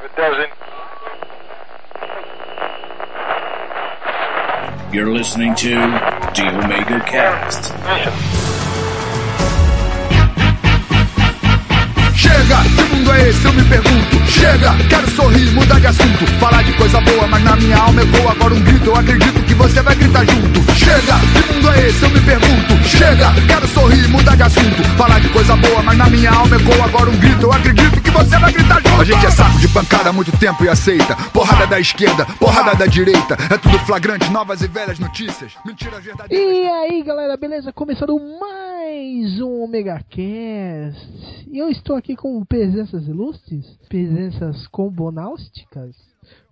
It doesn't. You're listening to The Omega Cast. Chega, que mundo é esse? Eu me pergunto. Chega, quero sorrir, mudar de assunto. Falar de coisa boa, mas na minha alma ecoa agora um grito. Eu acredito você vai gritar junto. Chega, que mundo é esse? Eu me pergunto. Chega, quero sorrir, mudar de assunto. Falar de coisa boa, mas na minha alma ecoa agora um grito. Eu acredito que você vai gritar junto. A gente é saco de pancada há muito tempo e aceita. Porrada da esquerda, porrada da direita. É tudo flagrante, novas e velhas notícias. Mentiras verdadeiras. E aí galera, beleza? Começando mais um Omega Cast. E eu estou aqui com presenças ilustres, presenças combonáusticas,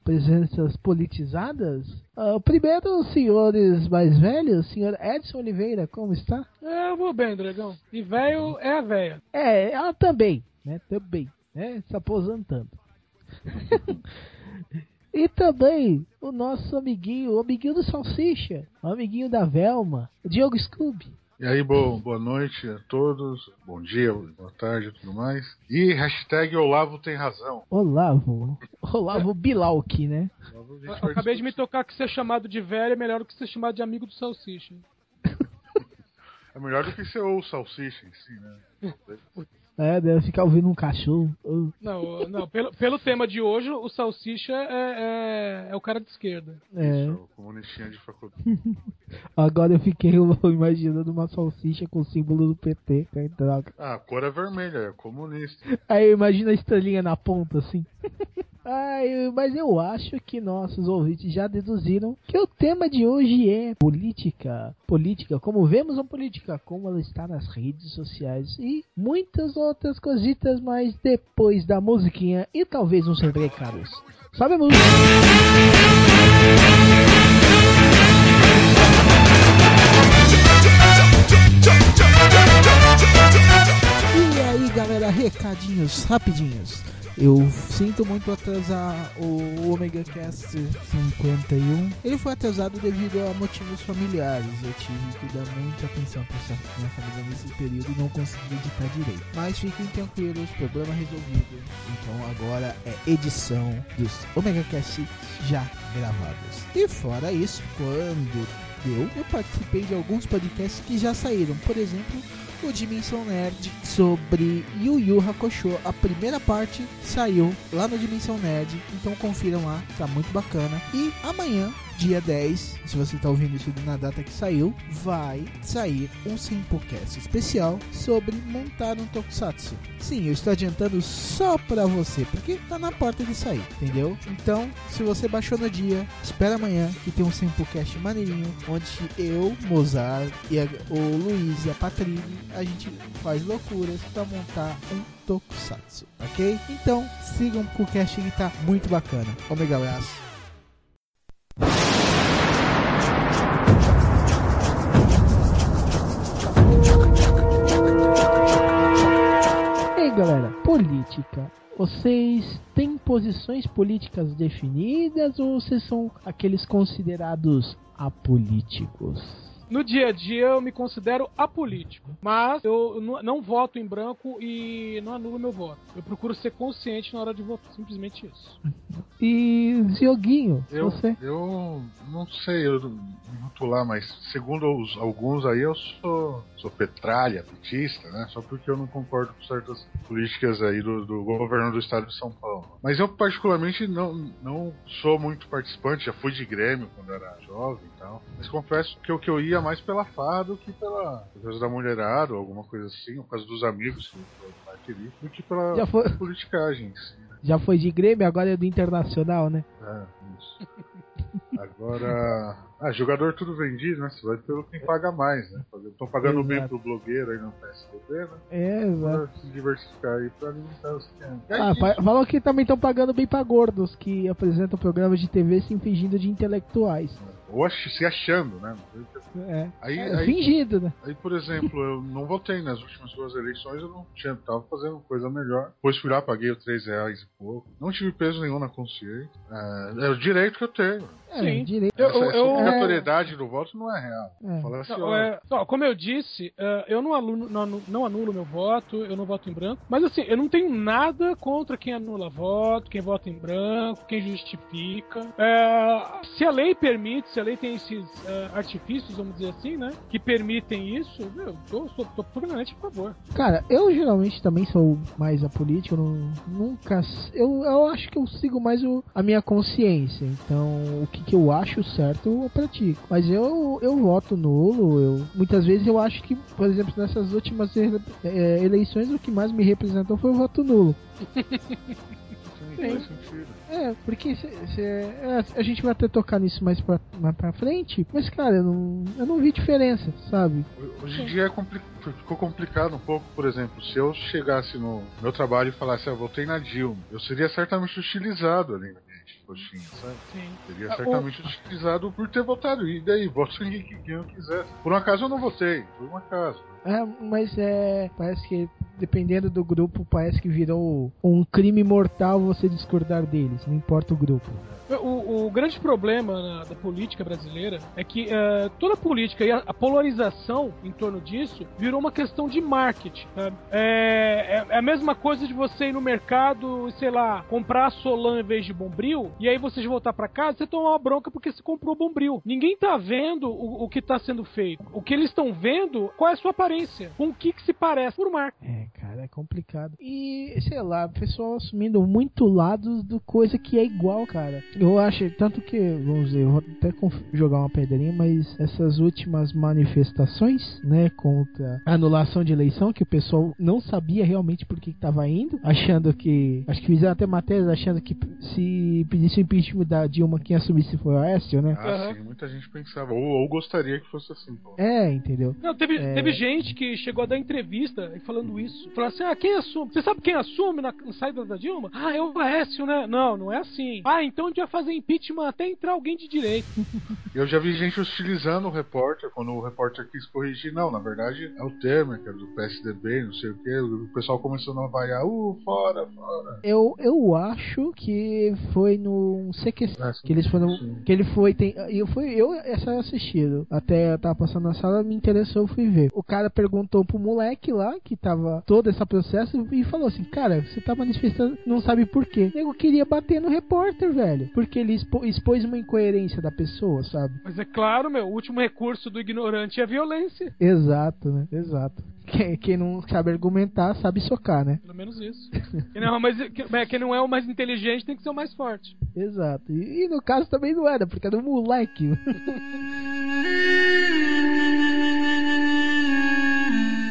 presenças politizadas. Ah, primeiro, os senhores mais velhos, senhor Edson Oliveira, como está? Eu vou bem, Dragão. E velho é a véia. É, ela também, né? Também, né? Se aposentando. e também o nosso amiguinho, o amiguinho do Salsicha, o amiguinho da Velma, o Diogo Scooby. E aí, bom, boa noite a todos, bom dia, boa tarde e tudo mais. E hashtag Olavo tem razão. Olavo, Olavo Bilauque, né? Olavo, Eu acabei de me tocar que ser chamado de velho é melhor do que ser chamado de amigo do Salsicha. É melhor do que ser o salsicha em si, né? É, deve ficar ouvindo um cachorro. Não, não pelo, pelo tema de hoje, o Salsicha é, é, é o cara de esquerda. É. O comunistinha de faculdade. Agora eu fiquei imaginando uma salsicha com o símbolo do PT, que droga. Ah, a cor é vermelha, é comunista. Aí eu imagino a estrelinha na ponta, assim. Ai, mas eu acho que nossos ouvintes já deduziram que o tema de hoje é política. Política, como vemos a política, como ela está nas redes sociais e muitas outras cositas, mas depois da musiquinha e talvez uns recados. Sobe a música! E aí galera, recadinhos rapidinhos. Eu sinto muito atrasar o Omega Cast 51. Ele foi atrasado devido a motivos familiares. Eu tive que dar muita atenção para minha família nesse período e não consegui editar direito. Mas fiquem tranquilos, problema resolvido. Então agora é edição dos Omega Cast já gravados. E fora isso, quando deu, eu participei de alguns podcasts que já saíram. Por exemplo, o Dimensão Nerd sobre Yu Yu Hakusho. A primeira parte saiu lá no Dimensão Nerd, então confiram lá, tá muito bacana. E amanhã, dia 10, se você tá ouvindo isso na data que saiu, vai sair um Simplecast especial sobre montar um Tokusatsu. Sim, eu estou adiantando só pra você, porque tá na porta de sair, entendeu? Então, se você baixou no dia, espera amanhã que tem um Simplecast maneirinho, onde eu, Mozart e a, o Luiz e a Patrícia, a gente faz loucuras pra montar um Tokusatsu, ok? Então, sigam o cast que tá muito bacana. Omega abraço. E aí, galera, política. Vocês têm posições políticas definidas ou vocês são aqueles considerados apolíticos? No dia a dia eu me considero apolítico, mas eu não, não voto em branco e não anulo meu voto. Eu procuro ser consciente na hora de votar, simplesmente isso. E Zioguinho, Eu, você? eu não sei, eu não rotular, mas segundo os- alguns aí eu sou, sou petralha, petista, né? Só porque eu não concordo com certas políticas aí do, do governo do estado de São Paulo. Mas eu particularmente não, não sou muito participante, já fui de Grêmio quando era jovem tal. Mas confesso que o que eu ia mais pela farra do que pela por causa da mulherada ou alguma coisa assim, ou por causa dos amigos que eu mais queria, do que pela Já foi, politicagem em si. né? já foi de Grêmio, agora é do Internacional, né? É, isso. Agora. Ah, jogador tudo vendido, né? Você vai pelo quem paga mais, né? Estão pagando bem Exato. pro blogueiro aí no PSDB, né? É, exato. Pra se diversificar aí pra alimentar os clientes. É Ah, isso. falou que também estão pagando bem pra gordos que apresentam programas de TV se fingindo de intelectuais. Ou ach- se achando, né? É, Aí, é aí, fingido, né? aí, por exemplo, eu não votei nas últimas duas eleições, eu não tinha, tava fazendo coisa melhor. Depois fui lá, paguei os 3 reais e pouco. Não tive peso nenhum na consciência. É, é o direito que eu tenho. É, Sim. direito. Eu- essa, essa eu- obrigatoriedade do voto não é real. É. Falar assim, Não, é, não, como eu disse, é, eu não, aluno, não, não anulo meu voto, eu não voto em branco. Mas assim, eu não tenho nada contra quem anula voto, quem vota em branco, quem justifica. É, se a lei permite, se a lei tem esses é, artifícios, vamos dizer assim, né? Que permitem isso, meu, eu tô, sou, tô plenamente a favor. Cara, eu geralmente também sou mais apolítico, eu não, nunca. Eu, eu acho que eu sigo mais o, a minha consciência. Então, o que, que eu acho certo, eu pratico. Mas eu, eu voto nulo. Eu, muitas vezes eu acho que, por exemplo, nessas últimas eh, eleições, o que mais me representou foi o voto nulo. sim. É, porque cê- cê- é, a gente vai até tocar nisso mais pra, mais pra frente, mas cara, eu não, eu não vi diferença, sabe? Hoje em dia é compli- ficou complicado um pouco, por exemplo, se eu chegasse no meu trabalho e falasse, ah, eu votei na Dilma, eu seria certamente hostilizado ali minha coxinha, sabe? Sim. Seria Ah, certamente hostilizado por ter votado. E daí, voto em quem quem eu quisesse. Por um acaso eu não votei, por um acaso. É, mas é. Parece que, dependendo do grupo, parece que virou um crime mortal você discordar deles, não importa o grupo. O, o grande problema na- da política brasileira é que eh, toda a política e a, a polarização em torno disso virou uma questão de marketing. É, é- é a mesma coisa de você ir no mercado e, sei lá, comprar Solan em vez de Bombril, e aí você voltar pra casa você toma uma bronca porque você comprou Bombril. Ninguém tá vendo o, o que tá sendo feito. O que eles estão vendo, qual é a sua aparência, com o que, que se parece por marketing. É, cara, é complicado. E, sei lá, o pessoal assumindo muito lados do coisa que é igual, cara. Eu acho, tanto que, vamos dizer, eu vou até jogar uma pedrinha, mas essas últimas manifestações, né, contra a anulação de eleição, que o pessoal não sabia realmente por que que tava indo, achando que, acho que fizeram até matérias achando que se pedisse o impeachment da Dilma, quem assumisse foi o Aécio, né? Ah, Aham. sim, muita gente pensava. Ou, ou gostaria que fosse assim. Pô. É, entendeu? Não, teve, É. teve gente que chegou a dar entrevista e falando isso. Falou assim: ah, quem assume? Você sabe quem assume na, na saída da Dilma? Ah, é o Aécio, né? Não, não é assim. Ah, então a fazer impeachment até entrar alguém de direito. Eu já vi gente hostilizando o repórter, quando o repórter quis corrigir. Não, na verdade é o Temer, que é do PSDB, não sei o que. O pessoal começou a vaiar, uh, fora, fora. Eu, eu acho que foi no CQC Ah, sim. que eles foram Sim. que ele foi tem eu fui eu essa assistido até eu tava passando na sala me interessou eu fui ver o cara perguntou pro moleque lá que tava todo esse processo e falou assim cara você tá manifestando não sabe por quê eu queria bater no repórter velho porque ele expo- expôs uma incoerência da pessoa sabe Mas é claro, meu, o último recurso do ignorante é a violência. exato né exato quem, quem não sabe argumentar sabe socar né Pelo menos isso. Quem não, é que- é, quem não é o mais inteligente tem que ser o mais forte. exato e, e no caso também não era porque era um moleque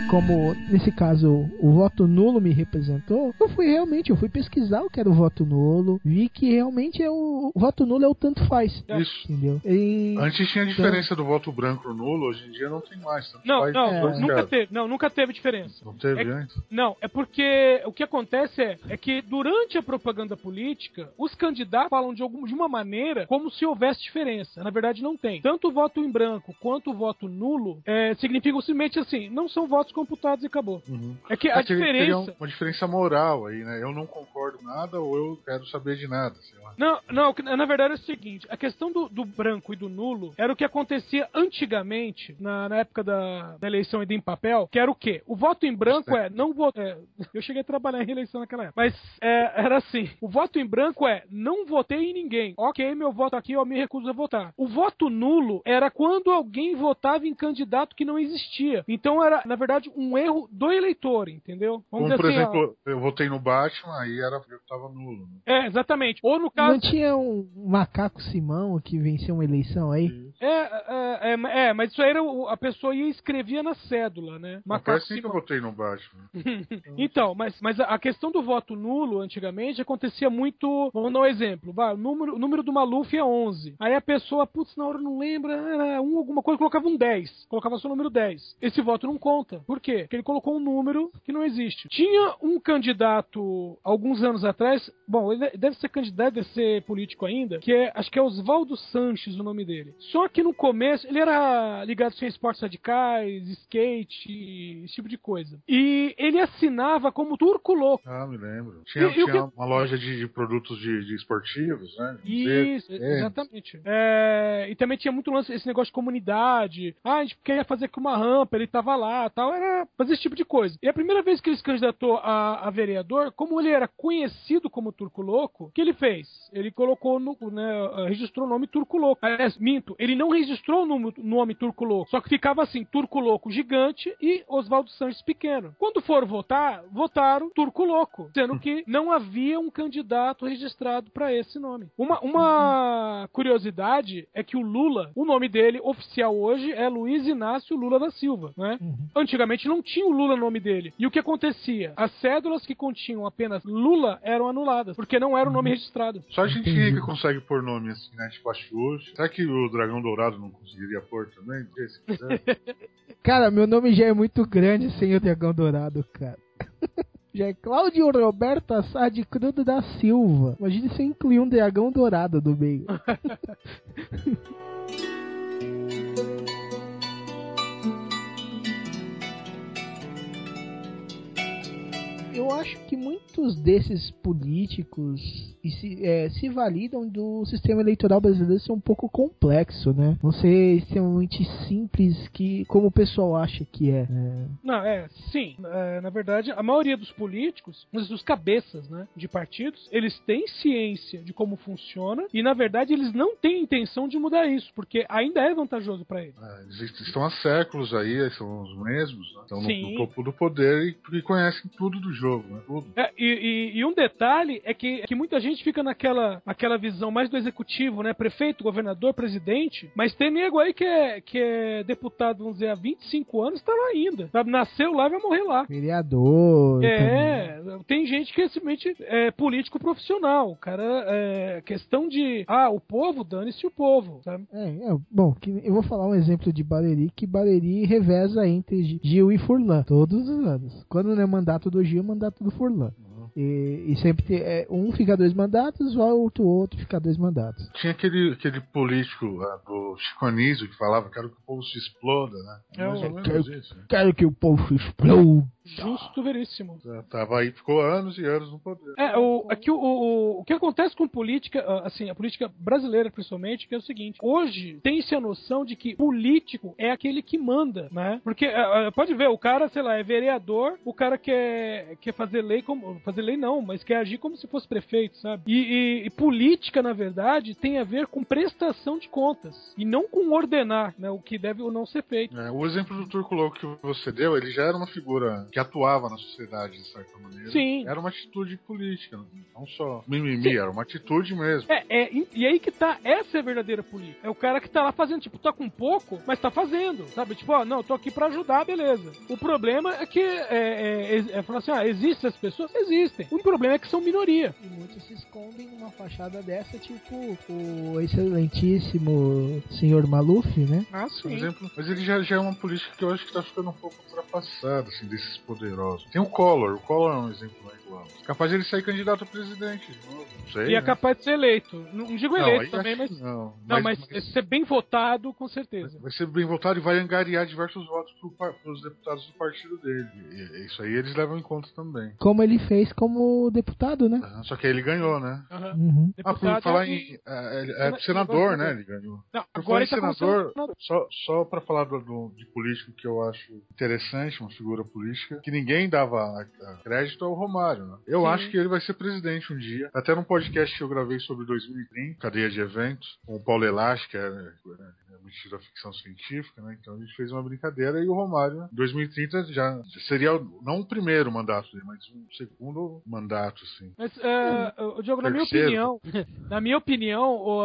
como nesse caso o voto nulo me representou, eu fui realmente, eu fui pesquisar o que era o voto nulo, vi que realmente é o, o voto nulo é o tanto faz, É. Isso. entendeu? E, Antes tinha a diferença do voto branco no nulo, hoje em dia não tem mais. Não, faz não, dois nunca teve. Não, nunca teve diferença. Não teve É- antes? Não, é porque o que acontece é, é que durante a propaganda política, os candidatos falam de, algum, de uma maneira como se houvesse diferença. Na verdade, não tem. Tanto o voto em branco quanto o voto nulo é, significam simplesmente assim, não são votos computados e acabou. Uhum. É que a É diferença. uma diferença moral aí, né? Eu não concordo nada ou eu quero saber de nada, sei lá. Não, não, na verdade é o seguinte, a questão do, do branco e do nulo era o que acontecia antigamente, na, na época da, da eleição ainda em papel, que era o quê? O voto em branco é não votar. eu cheguei a trabalhar em reeleição naquela época. Mas é, era assim: o voto em branco é não votei em ninguém. Ok, meu voto aqui, eu me recuso a votar. O voto nulo era quando alguém votava em candidato que não existia. Então era, na verdade, um erro do eleitor, entendeu? Como, dizer por assim, ó, exemplo, eu votei no Batman, aí era, eu tava nulo. Né? é, exatamente. Ou no não caso. tinha um macaco Simão que venceu uma eleição aí? É, é, é, é, mas isso aí era o- a pessoa ia e escrevia na cédula, né? Não Macaco assim que eu Simão. votei no Batman. Então, mas, mas a a questão do voto nulo, antigamente, acontecia muito. Vamos dar um exemplo. Vai, o, número, o número do Maluf é 11. Aí a pessoa, putz, na hora não lembra, era um alguma coisa, colocava um 10. Colocava só o número 10. Esse voto não conta. Por quê? Porque ele colocou um número que não existe. Tinha um candidato, alguns anos atrás, bom, ele deve ser candidato, deve ser político ainda, que é, acho que é Oswaldo Sanches o nome dele. Só que no começo, ele era ligado a esportes radicais, skate, esse tipo de coisa. E ele assinava como Turco Louco. Ah, me lembro. Tinha, E- tinha que- uma loja de, de produtos de, de esportivos, né? Isso, exatamente. É, e também tinha muito lance, esse negócio de comunidade. Ah, a gente queria fazer com uma rampa, ele tava lá tal. Era fazer esse tipo de coisa. E a primeira vez que ele se candidatou a, a vereador, como ele era conhecido como Turco Louco, o que ele fez? Ele colocou no. Né, registrou o nome Turco Louco. Aliás, minto, ele não registrou o nome, nome Turco Louco. Só que ficava assim: Turco Louco gigante e Oswaldo Sanches pequeno. Quando foram votar, votaram Turco Louco, sendo que não havia um candidato registrado para esse nome. Uma, uma curiosidade é que o Lula, o nome dele oficial hoje é Luiz Inácio Lula da Silva, né? Uhum. Antigamente não tinha o Lula no nome dele. E o que acontecia? As cédulas que continham apenas Lula eram anuladas, porque não era o nome registrado. Só a gente Entendi. rica consegue pôr nome assim, né? Tipo a Xuxa. Será que o Dragão Dourado não conseguiria pôr também? Se quiser. Cara, meu nome já é muito grande sem o dragão dourado, cara. Já é Cláudio Roberto Assad Crudo da Silva. Imagina se eu incluir um dragão dourado do meio. Eu acho que muitos desses políticos e se, é, se validam do sistema eleitoral brasileiro ser um pouco complexo, né? Não ser extremamente simples que como o pessoal acha que é. né? Não, é, sim. É, na verdade, a maioria dos políticos, mas os cabeças, né, de partidos, eles têm ciência de como funciona e, na verdade, eles não têm intenção de mudar isso, porque ainda é vantajoso para eles. É, eles estão há séculos aí, são os mesmos, né? estão no, Sim. no topo do poder e, e conhecem tudo do jogo, né? Tudo. É, e, e- e um detalhe é que, que muita gente fica naquela, naquela visão mais do executivo, né? Prefeito, governador, presidente, mas tem nego aí que é, que é deputado, vamos dizer, há 25 anos, tá lá ainda. Sabe? Nasceu lá e vai morrer lá. Vereador. também. É, tem gente que é simplesmente é político profissional. O cara, é questão de, ah, o povo, dane-se o povo, sabe? É, é, bom, eu vou falar um exemplo de Baleri, que Baleri reveza entre Gil e Furlan, todos os anos. Quando não é mandato do Gil, é mandato do Furlan. E, e sempre tem, é, um fica dois mandatos, o outro, outro fica dois mandatos. Tinha aquele, aquele político lá do Chico Anísio que falava quero que o povo se exploda, né? É Mais ou menos isso. né? Quero que o povo exploda. Justo, veríssimo. Já Tava aí, ficou anos e anos no poder. É, o, aqui o, o, o que acontece com política, ah, assim, a política brasileira principalmente, que é o seguinte: hoje tem-se a noção de que político é aquele que manda, né? Porque ah, pode ver, o cara, sei lá, é vereador, o cara quer, quer fazer lei como. Fazer lei não, mas quer agir como se fosse prefeito, sabe? E, e- e política, na verdade, tem a ver com prestação de contas e não com ordenar, né? O que deve ou não ser feito. É, o exemplo do Turco Louco que você deu, ele já era uma figura que atuava na sociedade, de certa maneira. Sim. Era uma atitude política, não só mimimi, era uma atitude mesmo. É, é, e- aí que tá, essa é a verdadeira política. É o cara que tá lá fazendo, tipo, tá com pouco, mas tá fazendo, sabe? Tipo, ó, não, tô aqui pra ajudar, beleza. O problema é que, é, é, é, é falar assim, ah, existem as pessoas? Existem. O problema é que são minoria. E muitos se escondem numa fachada dessa, tipo o excelentíssimo senhor Maluf, né? Ah, Por exemplo, mas ele já, já é uma política que eu acho que tá ficando um pouco ultrapassada, assim, desses poderosos. Tem o Collor, o Collor é um exemplo mais claro. Capaz de ele sair candidato a presidente de novo, não sei. E é né? capaz de ser eleito. Não não digo Não, eleito aí também, mas. Não, Não, mas, ser bem votado, com certeza. Vai ser bem votado e vai angariar diversos votos para os deputados do partido dele. E- isso aí eles levam em conta também. Como ele fez como deputado, né? Aham, Só que aí ele ganhou, né? Uhum. Ah, por falar é- em. É, é Sena- senador, né? Ele ganhou. Não, agora ele tá senador, senador. só, só para falar do, do- de político que eu acho interessante, uma figura política, que ninguém dava crédito ao Romário, né? Eu Sim. acho que ele vai ser presidente um dia. Até num podcast que eu gravei sobre 2030, cadeia de eventos, com o Paulo Elash, que é, da ficção científica, né? Então a gente fez uma brincadeira e o Romário, né, 2030 já seria não o primeiro mandato dele, mas um segundo mandato, assim. Mas, o Diogo, na minha opinião, na minha opinião,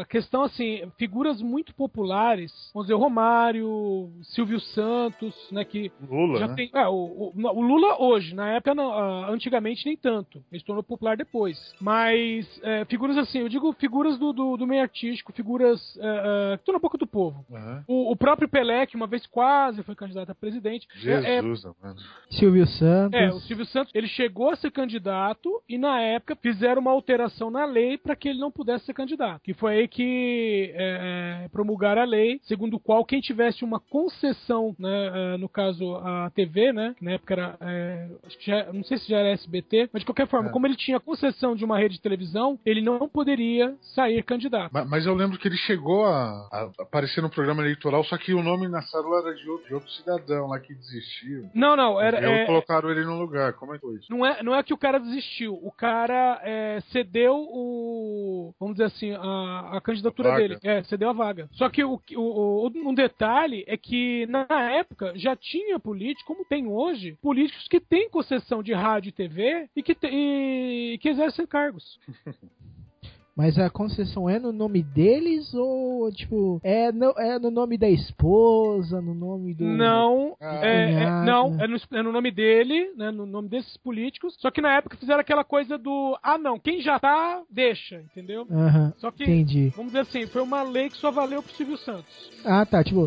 a questão assim, figuras muito populares, vamos dizer, o Romário, Silvio Santos, né, que Lula, já né? tem, é, o, o- o Lula hoje, na época, não, antigamente nem tanto, ele se tornou popular depois. Mas é, figuras assim, eu digo figuras do, do, do meio artístico, figuras é, que tornam um pouco Banco do Povo. Aham. O, o próprio Pelé, que uma vez quase foi candidato a presidente. é- é- Jesus, mano. Silvio Santos. É, o Silvio Santos, ele chegou a ser candidato e na época fizeram uma alteração na lei para que ele não pudesse ser candidato. Que foi aí que é, é, promulgaram a lei, segundo o qual quem tivesse uma concessão, né, é, no caso a TV, né, que na época era, é, acho que já, não sei se já era SBT, mas de qualquer forma, É. como ele tinha concessão de uma rede de televisão, ele não poderia sair candidato. Ma- Mas eu lembro que ele chegou a, a aparecer no programa eleitoral, só que o nome na célula era de outro, de outro cidadão lá que desistiu. Não, não, era, e aí é, colocaram ele no lugar. Como é que foi isso? Não é, não é que o cara desistiu, o cara é, cedeu o. Vamos dizer assim, a, a candidatura A dele. É, cedeu a vaga. Só que o, o, o- um detalhe é que na época já tinha político, como tem hoje, políticos que têm concessão de rádio e TV e que, te- e que exercem cargos. Mas a concessão é no nome deles ou, tipo, é no, é no nome da esposa, no nome do. Não, é, é- não, é no, é no nome dele, né, no nome desses políticos. Só que na época fizeram aquela coisa do, ah não, quem já tá, deixa, entendeu? Aham, Só que entendi. Vamos dizer assim, foi uma lei que só valeu pro Silvio Santos. Ah, tá, tipo,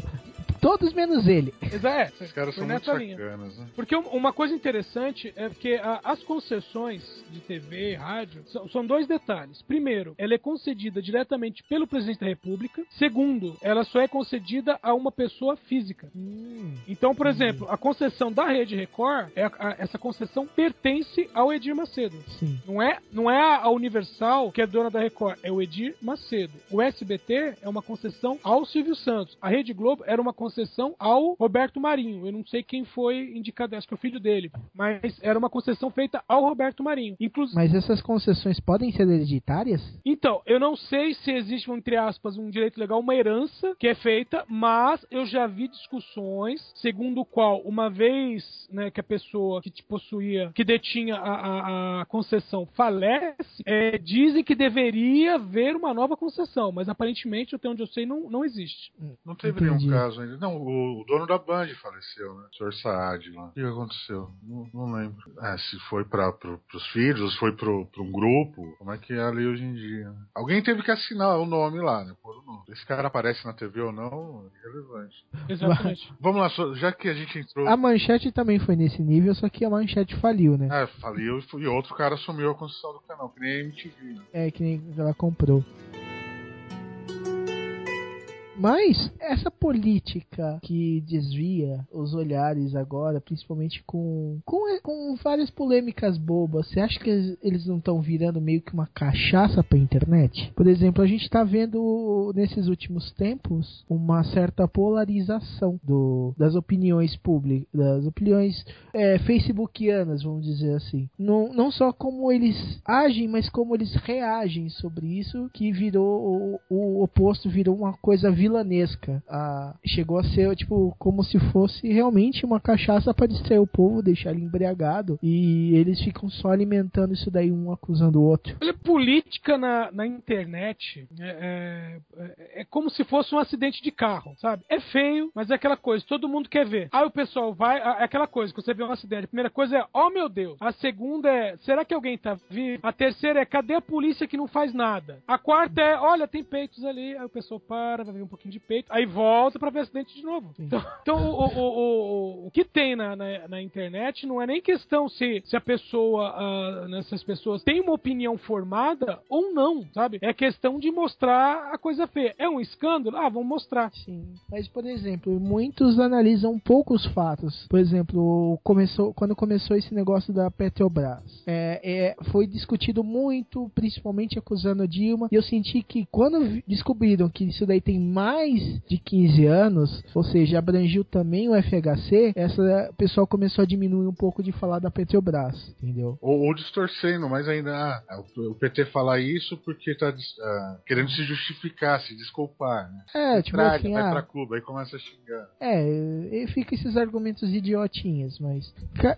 todos menos ele. É, Os caras são muito sacanas, né? Porque um- uma coisa interessante é que a- as concessões de TV e rádio são, são dois detalhes. Primeiro, ela é concedida diretamente pelo presidente da República. Segundo, ela só é concedida a uma pessoa física. Hum, Então, por exemplo, a concessão da Rede Record, é a- a- essa concessão pertence ao Edir Macedo. sim. Não é, não é a Universal que é dona da Record, é o Edir Macedo. O SBT é uma concessão ao Silvio Santos. A Rede Globo era uma concessão ao Roberto Marinho. Eu não sei quem foi indicado, acho que é o filho dele. Mas era uma concessão feita ao Roberto Marinho. Inclusive. Mas essas concessões podem ser hereditárias? Então, eu não sei se existe, entre aspas, um direito legal, uma herança que é feita, mas eu já vi discussões segundo o qual, uma vez né, que a pessoa que te possuía, que detinha a, a- a concessão falece, é, dizem que deveria haver uma nova concessão, mas aparentemente, até onde eu sei, não, não existe. Não teve Entendi. nenhum caso ainda. Não, o, o dono da Band faleceu, né? O senhor Saad lá. O que aconteceu? Não, não lembro. É, se foi pra, pro, pros filhos, se foi pro, pra um grupo. Como é que é ali hoje em dia? né? Alguém teve que assinar o nome lá, né? Pôr o nome. Esse cara aparece na TV ou não, é irrelevante. Exatamente. Vamos lá, já que a gente entrou. A manchete também foi nesse nível, só que a manchete faliu, né? É, faliu e e outro cara assumiu a construção do canal, que nem a MTV. Né? É, que nem ela comprou. Mas essa política que desvia os olhares agora, principalmente com, com, com várias polêmicas bobas, você acha que eles- não estão virando meio que uma cachaça pra internet? Por exemplo, a gente tá vendo nesses últimos tempos uma certa polarização do, das opiniões públicas, das opiniões é, facebookianas, vamos dizer assim. Não, não só como eles agem, mas como eles reagem sobre isso, que virou o, o oposto, virou uma coisa vilanesca. Ah, chegou a ser tipo como se fosse realmente uma cachaça para distrair o povo, deixar ele embriagado, e eles ficam só alimentando isso daí, um acusando o outro. Olha, política na, na internet é, é, é como se fosse um acidente de carro, sabe? É feio, mas é aquela coisa, todo mundo quer ver. Aí o pessoal vai, é aquela coisa, que você vê um acidente. A primeira coisa é, oh meu Deus. A segunda é, será que alguém tá vivo? A terceira é, cadê a polícia que não faz nada? A quarta é, olha, tem peitos ali. Aí o pessoal para, vai ver um pouquinho de peito, aí volta pra ver acidente de novo. Sim. Então, então o, o, o, o, o que tem na, na, na internet não é nem questão se, se a pessoa, ah, nessas pessoas, tem uma opinião formada ou não, sabe? É questão de mostrar a coisa feia. É um escândalo? Ah, vamos mostrar. Sim, mas por exemplo, muitos analisam poucos fatos. Por exemplo, começou quando começou esse negócio da Petrobras, é, é, foi discutido muito, principalmente acusando a Dilma. E eu senti que quando descobriram que isso daí tem mais de 15 anos, ou seja, abrangiu também o FHC, essa o pessoal começou a diminuir um pouco de falar da Petrobras, entendeu? Ou, ou distorcendo, mas ainda ah, o, o PT falar isso porque tá ah, querendo se justificar, se desculpar, né? É, tipo Tralha, assim, vai ah, pra clube, aí começa a xingar. é, e fica esses argumentos idiotinhas, mas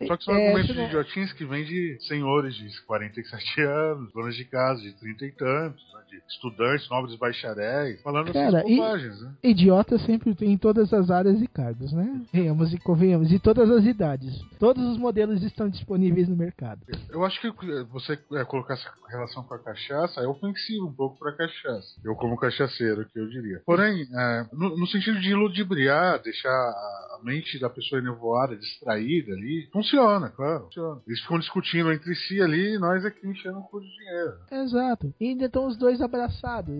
Só que são é, argumentos você não- idiotinhos que vêm de senhores de 47 anos, donas de casa de 30 e tantos, né, de estudantes, nobres bacharéis, falando Cara, essas né? Idiota sempre tem em todas as áreas e cargos, né? Venhamos e convenhamos. E todas as idades. Todos os modelos estão disponíveis no mercado. Eu acho que você é, colocar essa relação com a cachaça é ofensivo um pouco pra cachaça. Eu, como cachaceiro, que eu diria. Porém, é, no, no sentido de ludibriar, deixar a mente da pessoa enevoada, distraída ali, funciona, claro. Funciona. Eles ficam discutindo entre si ali e nós aqui enchendo o cu de dinheiro. Exato. E ainda estão os dois abraçados.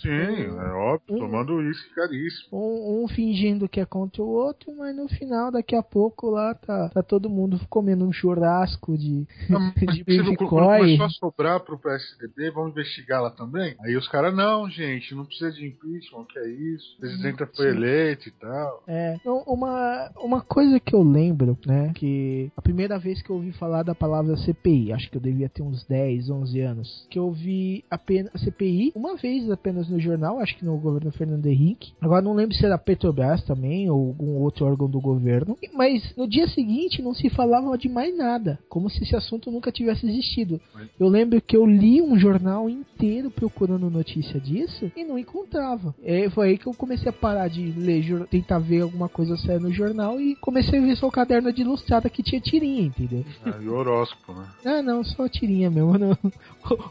Sim, é óbvio, Um- tomando uísque caríssimo. Um, um fingindo que é contra o outro, mas no final, daqui a pouco, lá tá, tá todo mundo comendo um churrasco de, Não, mas de você não- quando Bitcoin. começou a sobrar pro PSDB, vamos investigar lá também? Aí os caras, não, gente, não precisa de impeachment, que é isso? O presidente foi Sim. eleito e tal. É, então, uma, uma coisa que eu lembro, né, que a primeira vez que eu ouvi falar da palavra CPI, acho que eu devia ter uns 10, 11 anos, que eu ouvi apenas CPI uma vez apenas no jornal, acho que no governo Fernando Henrique. Agora não lembro se era Petrobras também ou algum outro órgão do governo, mas no dia seguinte não se falava de mais nada, como se esse assunto nunca tivesse existido. Eu lembro que eu li um jornal inteiro procurando notícia disso e não encontrava. É, foi aí que eu comecei a parar de ler, tentar ver alguma coisa sair no jornal e comecei a ver só o caderno de ilustrada que tinha tirinha, entendeu? Ah, e horóscopo, né? Ah, não, só tirinha mesmo. Não.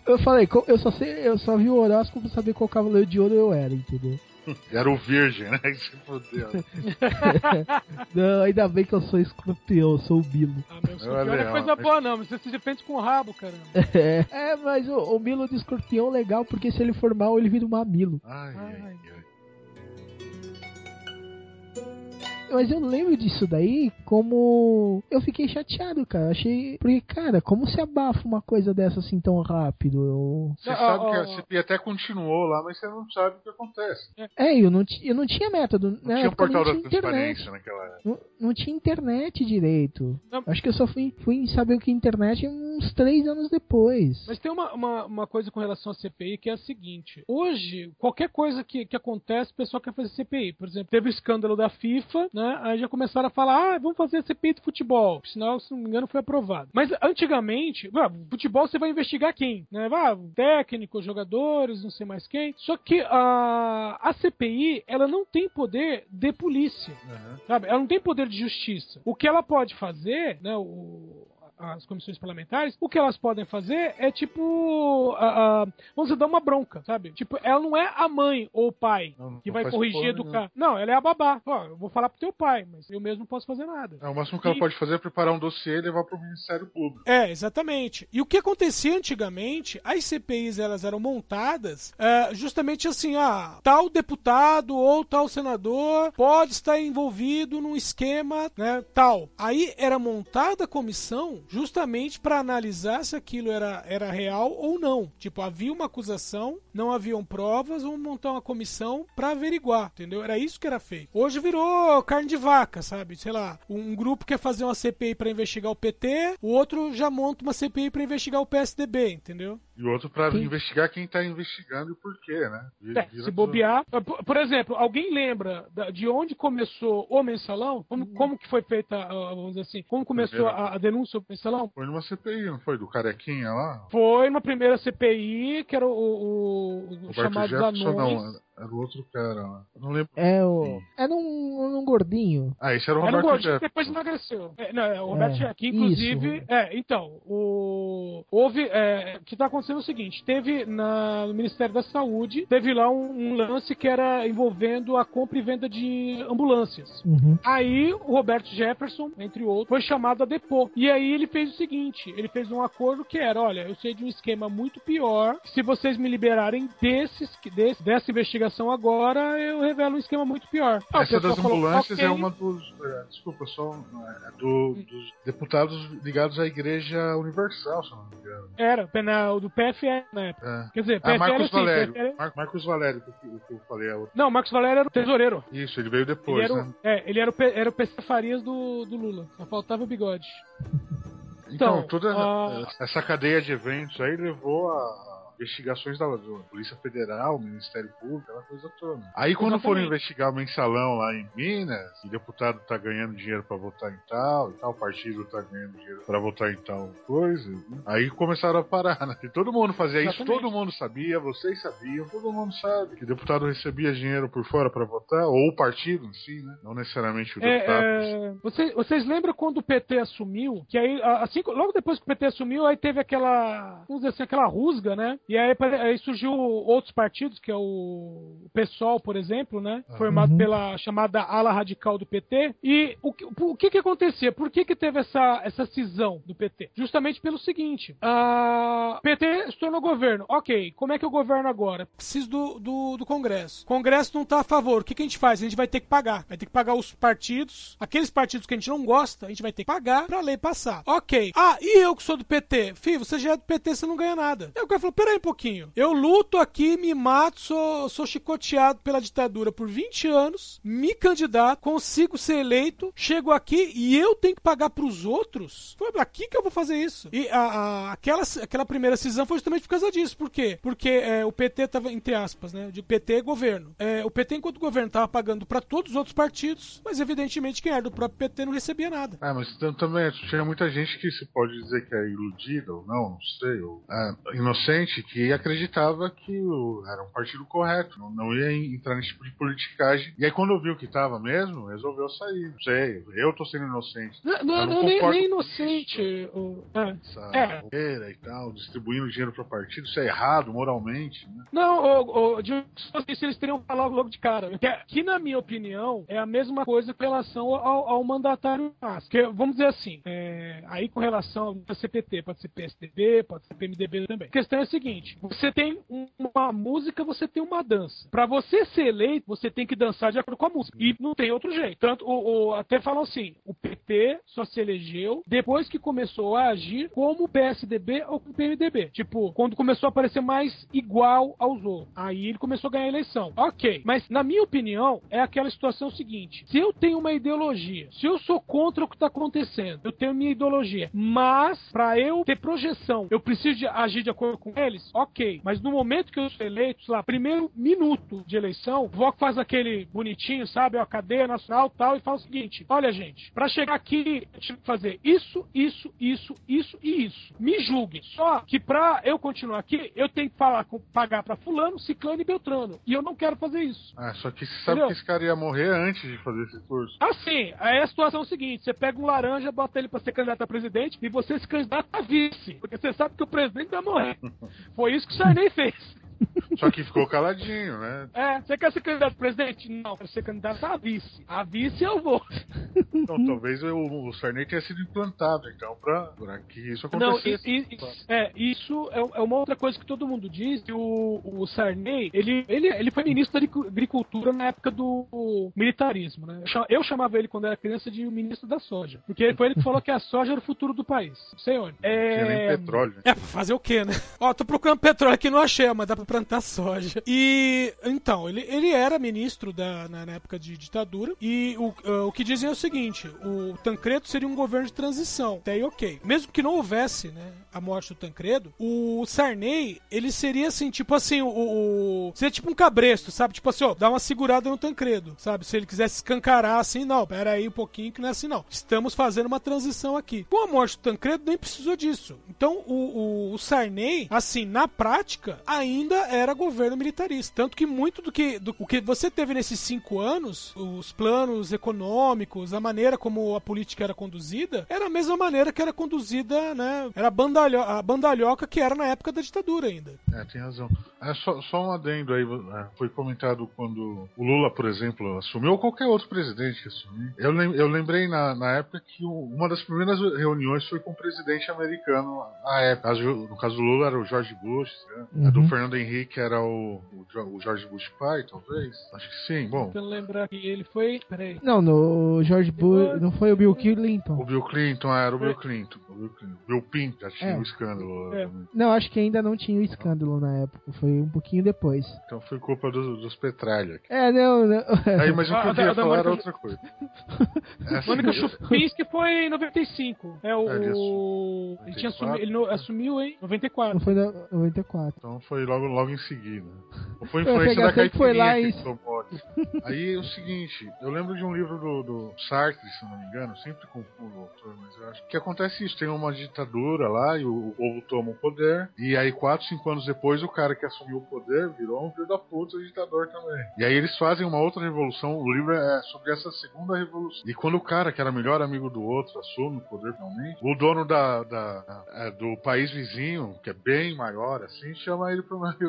Eu falei, eu só sei, eu só vi o horóscopo pra saber qual cavaleiro de ouro eu era, entendeu? Era o virgem, né? Que se fodeu. Não, ainda bem que eu sou escorpião, eu sou o Bilo. Ah, meu escorpião não é coisa mas- boa, não. Mas você se defende com o rabo, caramba. É, é mas o, o Milo de escorpião é legal porque se ele for mal, ele vira um mamilo. Ai, ai, Ai. Mas eu lembro disso daí como. Eu fiquei chateado, cara. Achei. Porque, cara, como se abafa uma coisa dessa assim tão rápido? Eu... Você Não, sabe ó, que a CPI até continuou lá, mas você não sabe o que acontece. É, eu não, eu não tinha método. Não Na tinha época portal não da tinha transparência naquela época. Não, não tinha internet direito. Não. Acho que eu só fui, fui saber o que é internet uns três anos depois. Mas tem uma, uma, uma coisa com relação à CPI que é a seguinte: hoje, qualquer coisa que, que acontece, o pessoal quer fazer CPI. Por exemplo, teve o escândalo da FIFA, né? Aí já começaram a falar: ah, vamos fazer a CPI do futebol. Sinal, se não me engano, foi aprovado. Mas antigamente, ah, futebol você vai investigar quem? Né? Ah, técnico, jogadores, não sei mais quem. Só que a, a CPI, ela não tem poder de polícia. Sabe? Ela não tem poder de justiça. O que ela pode fazer, né? O, as comissões parlamentares, o que elas podem fazer é tipo. a- a- vamos dizer, dar uma bronca, sabe? Tipo, ela não é a mãe ou o pai Não, que não vai corrigir, porra educar. Não, ela é a babá. Ó, eu vou falar pro teu pai, mas eu mesmo não posso fazer nada. É, o máximo que ela E- pode fazer é preparar um dossiê e levar pro Ministério Público. É, exatamente. E o que acontecia antigamente, as CPIs elas eram montadas é, justamente assim, ah, tal deputado ou tal senador pode estar envolvido num esquema, né, tal. Aí era montada a comissão justamente para analisar se aquilo era, era real ou não. Tipo, havia uma acusação, não haviam provas, vamos montar uma comissão para averiguar, entendeu? Era isso que era feito. Hoje virou carne de vaca, sabe? Sei lá, um grupo quer fazer uma CPI para investigar o PT, o outro já monta uma CPI para investigar o PSDB, entendeu? E o outro pra Sim. investigar quem tá investigando e o porquê, né? Vira- É, se bobear. Por, por exemplo, alguém lembra da- de onde começou o mensalão? Como, como que foi feita, ah, vamos dizer assim, como começou a, a denúncia sobre o mensalão? Foi numa CPI, não foi? Do Carequinha lá? Foi uma primeira CPI, que era o, o, o chamados Jefferson, anões. não. Era o outro cara lá. Eu não lembro. É o. Era um, um gordinho. Ah, esse era o Era um Roberto gordinho que Jefferson. depois emagreceu. É, não, é o Roberto É, Jefferson, que isso. inclusive. É, então, o. Houve. É, o que está acontecendo é o seguinte: teve na, no Ministério da Saúde, teve lá um, um lance que era envolvendo a compra e venda de ambulâncias. Uhum. Aí o Roberto Jefferson, entre outros, foi chamado a depor. E aí ele fez o seguinte: ele fez um acordo que era: olha, eu sei de um esquema muito pior. Se vocês me liberarem desses, desse, dessa investigação agora, eu revelo um esquema muito pior. Ah, Essa das falou, ambulâncias "Ok." é uma dos. é, desculpa, só. É do, dos deputados ligados à Igreja Universal, se não me engano. Era, na- o do PFL na época. É. Quer dizer, Ah, PFL Marcos assim, Valério. PFL Mar- Marcos Valério, que, eu- que eu falei. É o... Não, Marcos Valério era o tesoureiro. Isso, ele veio Ele depois, era, né? é, ele era o, era o PC Farias do, do Lula. Só faltava o bigode. Então, Então, toda ah, essa cadeia de eventos aí levou a, investigações da, Polícia Federal, Ministério Público, aquela coisa toda. Aí quando Exatamente. foram investigar o mensalão lá em Minas, o deputado tá ganhando dinheiro para votar em tal, e tal partido tá ganhando dinheiro para votar em tal coisa, né? aí começaram a parar, né? E todo mundo fazia Exatamente. isso, todo mundo sabia, vocês sabiam, todo mundo sabe que o deputado recebia dinheiro por fora para votar, ou o partido em si, né? Não necessariamente o é, deputado. É, vocês, vocês lembram quando o PT assumiu, que aí, assim, logo depois que o PT assumiu, aí teve aquela, vamos dizer assim, aquela rusga, né? E aí, aí surgiu outros partidos, que é o PSOL, por exemplo, né? Formado uhum. pela chamada ala radical do PT. E o, o que que acontecia? Por que que teve essa, essa cisão do PT? Justamente pelo seguinte, a PT se tornou governo. Ok, como é que eu governo agora? Preciso do, do, do Congresso. O Congresso não tá a favor. O que que a gente faz? A gente vai ter que pagar. Vai ter que pagar os partidos, aqueles partidos que a gente não gosta, a gente vai ter que pagar pra lei passar. Ok. Ah, e eu que sou do PT? Fih, você já é do PT, você não ganha nada. Aí o cara falou, peraí um pouquinho. Eu luto aqui, me mato, sou, sou chicoteado pela ditadura por 20 anos, me candidato, consigo ser eleito, chego aqui e eu tenho que pagar pros outros? Foi aqui que eu vou fazer isso. E a, a, aquela, aquela primeira cisão foi justamente por causa disso. Por quê? Porque é, o PT tava, entre aspas, né? De PT é governo. É, o PT, enquanto governo, tava pagando para todos os outros partidos, mas evidentemente quem era do próprio PT não recebia nada. Ah, mas também tinha muita gente que se pode dizer que é iludida ou não, não sei, ou é, inocente, que acreditava que o, era um partido correto, não, não, ia entrar nesse tipo de politicagem. E aí quando viu que tava mesmo, resolveu sair. Não sei, eu tô sendo inocente. Não, não, não nem, nem, inocente. O, é. Essa é. e tal, distribuindo dinheiro para partido, isso é errado moralmente. Né? Não, o, o, de, se eles teriam falado logo de cara. Que, que, na minha opinião, é a mesma coisa com relação ao, ao mandatário que Vamos dizer assim, é, aí com relação ao CPT, pode ser PSDB, pode ser PMDB também. A questão é a seguinte: você tem uma música, você tem uma dança. Para você ser eleito, você tem que dançar de acordo com a música. E não tem outro jeito. Tanto, o, o, até falam assim: o PT só se elegeu depois que começou a agir como PSDB ou como PMDB. Tipo, quando começou a aparecer mais igual aos outros. Aí ele começou a ganhar a eleição. Ok. Mas, na minha opinião, é aquela situação seguinte: se eu tenho uma ideologia, se eu sou contra o que está acontecendo, eu tenho minha ideologia, mas para eu ter projeção, eu preciso de agir de acordo com eles, ok. Mas no momento que eu sou eleito, lá, primeiro minuto de eleição, o Vox faz aquele bonitinho, sabe? A cadeia nacional tal, e fala o seguinte: olha, gente, para chegar aqui, eu tive que fazer isso, isso, isso, isso e isso. Me julguem. Só que pra eu continuar aqui, eu tenho que falar com, pagar para fulano, ciclano e beltrano. E eu não quero fazer isso. Ah, só que você sabe Entendeu? que esse cara ia morrer antes de fazer esse curso. Assim, aí a situação é o seguinte: você pega um laranja, bota ele pra ser candidato a presidente e você se candidata a vice. Porque você sabe que o presidente vai morrer. Foi isso que o Sarney fez. Só que ficou caladinho, né? É, você quer ser candidato a presidente? Não, quero ser candidato a vice. A vice eu vou. Então, talvez o, o Sarney tenha sido implantado, então, pra, pra que isso acontecesse. Não, e, e, é, isso é, é, uma outra coisa que todo mundo diz. O, o Sarney, ele, ele, ele foi ministro da agricultura na época do militarismo, né? Eu chamava ele, quando era criança, de ministro da soja. Porque foi ele que falou que a soja era o futuro do país. Não sei onde. É... petróleo. É, pra fazer o quê, né? Ó, tô procurando petróleo aqui, não achei, mas dá pra plantar soja. E então, ele, ele era ministro da, na, na época de ditadura. E o, uh, o que dizem é o seguinte: o Tancredo seria um governo de transição. Até aí, ok. Mesmo que não houvesse, né? A morte do Tancredo, o Sarney, ele seria assim, tipo assim, o. o seria tipo um cabresto, sabe? Tipo assim, ó, dá uma segurada no Tancredo, sabe? Se ele quisesse escancarar assim, não, pera aí um pouquinho que não é assim, não. Estamos fazendo uma transição aqui. Com a morte do Tancredo, nem precisou disso. Então, o, o, o Sarney, assim, na prática, ainda era governo militarista. Tanto que muito do que, do, o que você teve nesses cinco anos, os planos econômicos, a maneira como a política era conduzida, era a mesma maneira que era conduzida, né? Era a, bandalho, a bandalhoca que era na época da ditadura ainda. É, tem razão. É, só, só um adendo aí, é, foi comentado quando o Lula, por exemplo, assumiu, ou qualquer outro presidente que assumiu. Eu, lem, eu lembrei na, na época que uma das primeiras reuniões foi com o presidente americano, a época. No caso do Lula era o George Bush, né? uhum. a do Fernando Henrique era o, o, George Bush pai, talvez. Acho que sim. Bom, Tentando lembrar que ele foi. Peraí. Não, no George Bush. Não foi o Bill Clinton. o Bill Clinton ah, era o Bill Clinton. O Bill Clinton. Bill Pinto já tinha É. o escândalo. É. Não, acho que ainda não tinha o escândalo na época. Foi um pouquinho depois. Então foi culpa dos, dos Petralha. É, não, não. Aí, mas o que Ah, eu da- queria falar era outra coisa. É assim, Mônica eu- Chupinski foi em 95. É o. É, ele ele, assumiu- tinha assumi- ele assumiu em 94. Não foi na 94. Então foi logo, logo em seguida. Ou foi ia influência da caipirinha que tomou. Aí é o seguinte, eu lembro de um livro do, do Sartre, se não me engano, sempre confundo o autor, mas eu acho que acontece isso, tem uma ditadura lá e o, o povo toma o poder, e aí 4, 5 anos depois o cara que assumiu o poder virou um filho da puta ditador também. E aí eles fazem uma outra revolução, o livro é sobre essa segunda revolução. E quando o cara que era melhor amigo do outro assume o poder finalmente, o dono da, da- da- é, do país vizinho, que é bem maior assim, chama ele pra uma reunião.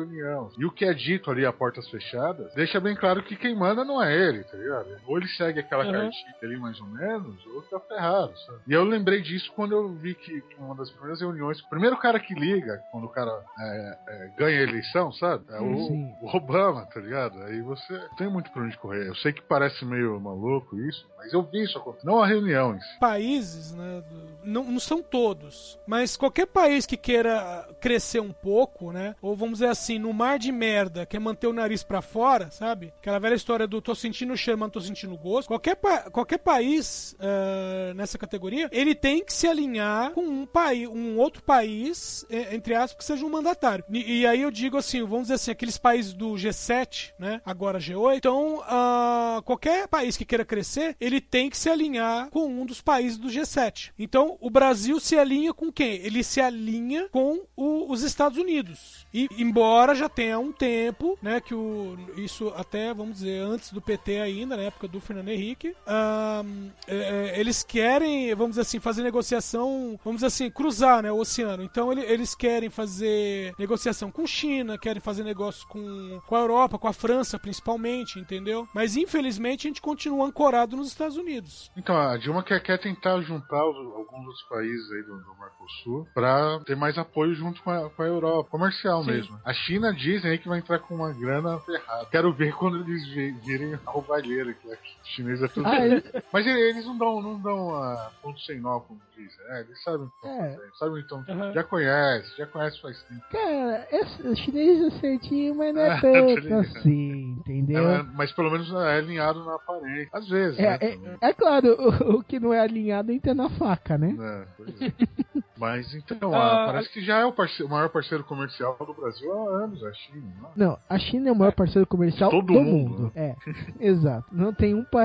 E o que é dito ali a portas fechadas, deixa bem claro que quem manda não é ele, tá ligado? Ou ele segue aquela Uhum. cartilha ali mais ou menos, ou tá ferrado, sabe? E eu lembrei disso quando eu vi que, uma das primeiras reuniões, o primeiro cara que liga, quando o cara é, é, ganha a eleição, sabe? É o, Sim. o Obama, tá ligado? Aí você não tem muito pra onde correr. Eu sei que parece meio maluco isso, mas eu vi isso acontecer. Não a reunião em si. países, né, não, não são todos, mas qualquer país que queira crescer um pouco, né, ou vamos dizer assim, no mar de merda, quer manter o nariz pra fora, sabe? Aquela velha história do tô sentindo o cheiro, mas não tô sentindo o gosto. Qualquer, pa- qualquer país eh, nessa categoria, ele tem que se alinhar com um país, um outro país, eh, entre aspas, que seja um mandatário. E, e aí eu digo assim, vamos dizer assim, aqueles países do G7, né, agora G8, então ah, qualquer país que queira crescer, ele tem que se alinhar com um dos países do G7. Então, o Brasil se alinha com quem? Ele se alinha com o- os Estados Unidos. E embora já tenha um tempo, né, que o isso até vamos dizer antes do PT ainda, na época do Fernando Henrique, ahn, é, é, eles querem, vamos dizer assim, fazer negociação, vamos dizer assim, cruzar, né, o oceano. Então ele- eles querem fazer negociação com China, querem fazer negócio com, com a Europa, com a França principalmente, entendeu? Mas infelizmente a gente continua ancorado nos Estados Unidos. Então, a Dilma quer, quer tentar juntar os- alguns outros países aí do, do Mercosul pra ter mais apoio junto com a, com a Europa, comercial Sim. mesmo. A China dizem aí que vai entrar com uma grana ferrada. Quero ver quando eles vi- virem roubalheira, aqui. Chinês é tudo. Ah, ele- Mas ele- eles não dão, não dão ah, ponto sem nó, como dizem. né? eles sabem o que É. Sabem, então, Aham. já conhece, já conhece faz tempo. Cara, esse- o chinês é certinho, mas não é Ah, tanto assim, entendeu? É, mas pelo menos é alinhado na aparência. Às vezes, É, né? é, é claro, o, o que não é alinhado entra na faca, né? É, pois é. Mas então, Ah, ah, parece que já é o, parceiro- o maior parceiro comercial do Brasil há anos, a China. Não? é? Não, a China é o maior parceiro comercial Todo do mundo, mundo. É, exato. Não tem um país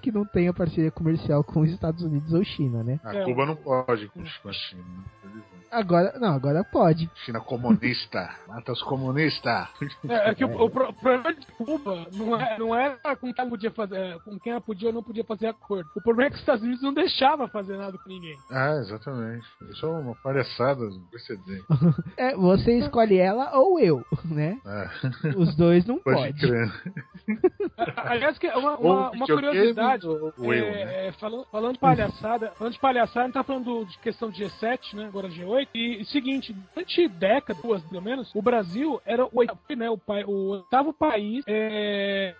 que não tenha parceria comercial com os Estados Unidos ou China, né? A É. Cuba não pode com a China. né? Agora, não, agora pode. China comunista. Mata os comunistas. É, é que o, o o problema de Cuba não é, não é com quem ela podia fazer, é, com quem ela podia ou não podia fazer acordo. O problema é que os Estados Unidos não deixava fazer nada com ninguém. Ah, exatamente. Isso é uma palhaçada precedente. É, você escolhe ela ou eu, né? É. Os dois não Pode pode. Aliás, que é uma, uma, uma curiosidade. ou é, eu, né? é, falando, falando de palhaçada, falando de palhaçada, a gente tá falando do- de questão de G7, né? Agora G8. E, e seguinte, durante décadas, duas pelo menos, o Brasil era o oitavo, né, o, pai- o oitavo país é,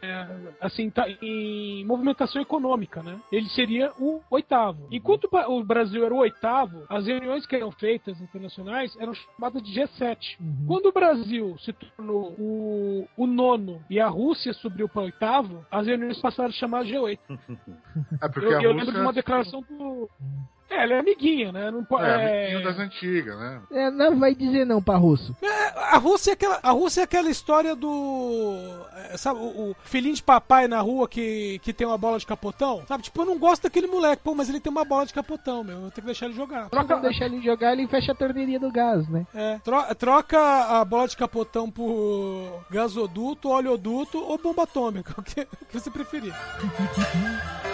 assim, tá, em movimentação econômica, né? Ele seria o oitavo. Enquanto o pa- o Brasil era o oitavo, as reuniões que eram feitas internacionais eram chamadas de G7. Uhum. Quando o Brasil se tornou o, o nono e a Rússia subiu para o oitavo, as reuniões passaram a chamar G8. É porque Eu, a eu lembro de uma declaração do. É, ela é amiguinha, né? Não pode. é, amiguinho das antigas, né? É, não vai dizer não pra russo. A Rússia é aquela, a Rússia é aquela história do. é, Sabe, o, o filhinho de papai na rua que, que tem uma bola de capotão? Sabe, tipo, eu não gosto daquele moleque, pô, mas ele tem uma bola de capotão, meu. Eu tenho que deixar ele jogar. Não deixar ele jogar, ele fecha a torneirinha do gás, né? É, tro- troca a bola de capotão por gasoduto, oleoduto ou bomba atômica, o que, o que você preferir.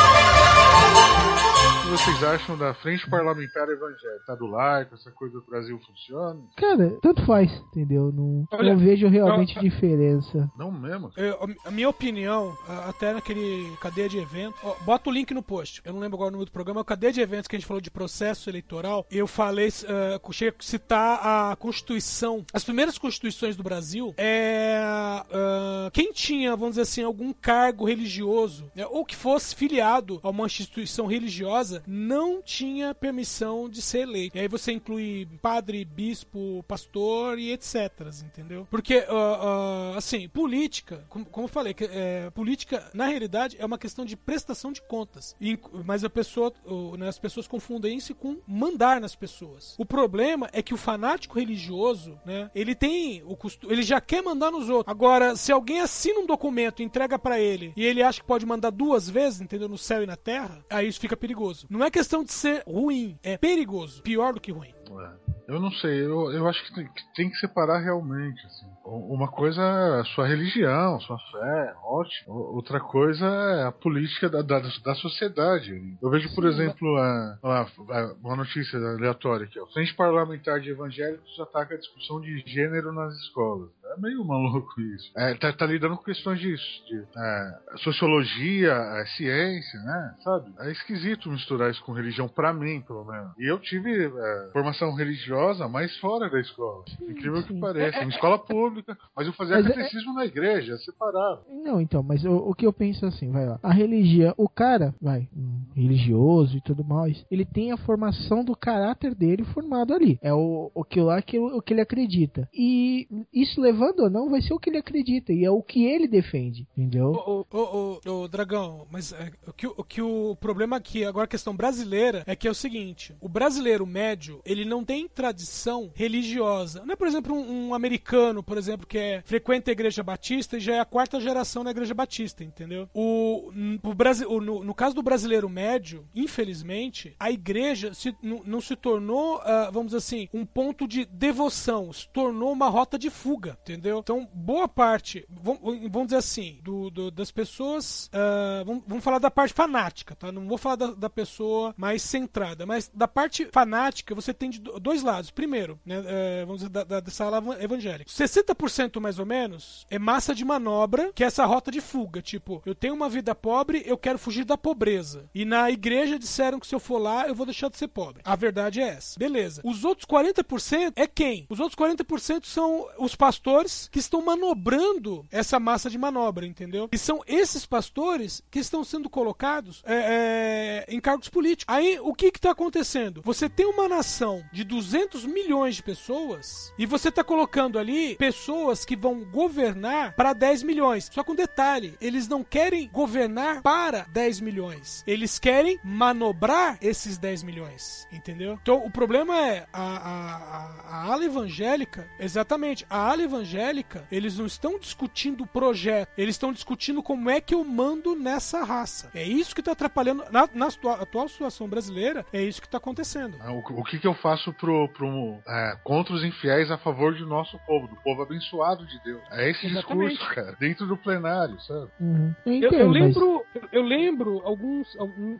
vocês acham da frente parlamentar evangélica? Tá do laico, essa coisa do Brasil funciona? Cara, tanto faz, entendeu? Não, Olha, não vejo realmente eu- diferença. Não mesmo. Eu- a minha opinião, até naquele cadeia de eventos, ó, bota o link no post. Eu não lembro agora o nome do programa, é o cadeia de eventos que a gente falou de processo eleitoral. Eu falei, uh, cheguei a citar a Constituição. As primeiras constituições do Brasil é ah, quem tinha, vamos dizer assim, algum cargo religioso, né, ou que fosse filiado a uma instituição religiosa, não tinha permissão de ser eleito. E aí você inclui padre, bispo, pastor e etc. Entendeu? Porque, ah, ah, assim, política, como, como eu falei, que, é, política, na realidade, é uma questão de prestação de contas. E mas a pessoa, o- né, as pessoas confundem isso com mandar nas pessoas. O problema é que o fanático religioso, né, ele tem o costume, ele já quer mandar nos outros. Agora, se alguém assina um documento entrega pra ele e ele acha que pode mandar duas vezes, entendeu, no céu e na terra, aí isso fica perigoso. Não é questão de ser ruim, é perigoso, pior do que ruim. É. Eu não sei, eu, eu acho que tem, que tem que separar realmente. Assim. Uma coisa é a sua religião, sua fé, ótimo. Outra coisa é a política da, da, da sociedade. Eu vejo, por exemplo, a, a- a- uma notícia aleatória aqui: ó. Frente Parlamentar de Evangélicos ataca a discussão de gênero nas escolas. É meio maluco isso. É, tá, tá lidando com questões de, de é, sociologia, é, ciência, né? Sabe? É esquisito misturar isso com religião, pra mim, pelo menos. E eu tive é, formação religiosa, mas fora da escola. Incrível que sim. pareça. Em escola pública, mas eu fazia Mas é- catecismo na igreja, separado. Não, então, mas o, o que eu penso assim, vai lá. A religião, o cara, vai, um religioso e tudo mais, ele tem a formação do caráter dele formado ali. É o, o que lá que, o que ele acredita. E isso levando ou não, vai ser o que ele acredita. E é o que ele defende, entendeu? Ô, ô, ô, ô, ô, Dragão, mas é, o, que, o que o problema aqui, agora a questão brasileira, é que é o seguinte: o brasileiro médio, ele não tem tradição religiosa. Não é, por exemplo, um, um americano, por exemplo, que é frequenta a igreja batista e já é a quarta geração na igreja batista, entendeu? O, o o- no, no caso do brasileiro médio, infelizmente, a igreja se, não, se tornou, ah, vamos dizer assim, um ponto de devoção, se tornou uma rota de fuga, entendeu? Então, boa parte, vam- vamos dizer assim, do, do- das pessoas, ah, vamos, vamos falar da parte fanática, tá? Não vou falar da, da pessoa mais centrada, mas da parte fanática você tem de do- dois lados. Primeiro, né, eh, vamos dizer, da, da, dessa ala evangélica. 60% mais ou menos é massa de manobra, que é essa rota de fuga. Tipo, eu tenho uma vida pobre, eu quero fugir da pobreza. E na igreja disseram que se eu for lá, eu vou deixar de ser pobre. A verdade é essa. Beleza. Os outros 40% é quem? Os outros 40% são os pastores que estão manobrando essa massa de manobra, entendeu? E são esses pastores que estão sendo colocados é, é, em cargos políticos. Aí, o que está acontecendo? Você tem uma nação de 200 milhões de pessoas e você está colocando ali pessoas que vão governar para 10 milhões. Só com um detalhe, eles não querem governar para 10 milhões. Eles querem manobrar esses 10 milhões, entendeu? Então, o problema é a, a, a, a ala evangélica, exatamente, a ala evangélica, eles não estão discutindo o projeto, eles estão discutindo como é que eu mando nessa raça. É isso que está atrapalhando, na, na atual situação brasileira, é isso que está acontecendo. Ah, O, o que, que eu faço pro, pro, é, contra os infiéis a favor do nosso povo, do povo abençoado de Deus? É esse Exatamente. discurso, cara, dentro do plenário, sabe? Uhum. Eu Eu, eu lembro, eu, eu lembro alguns,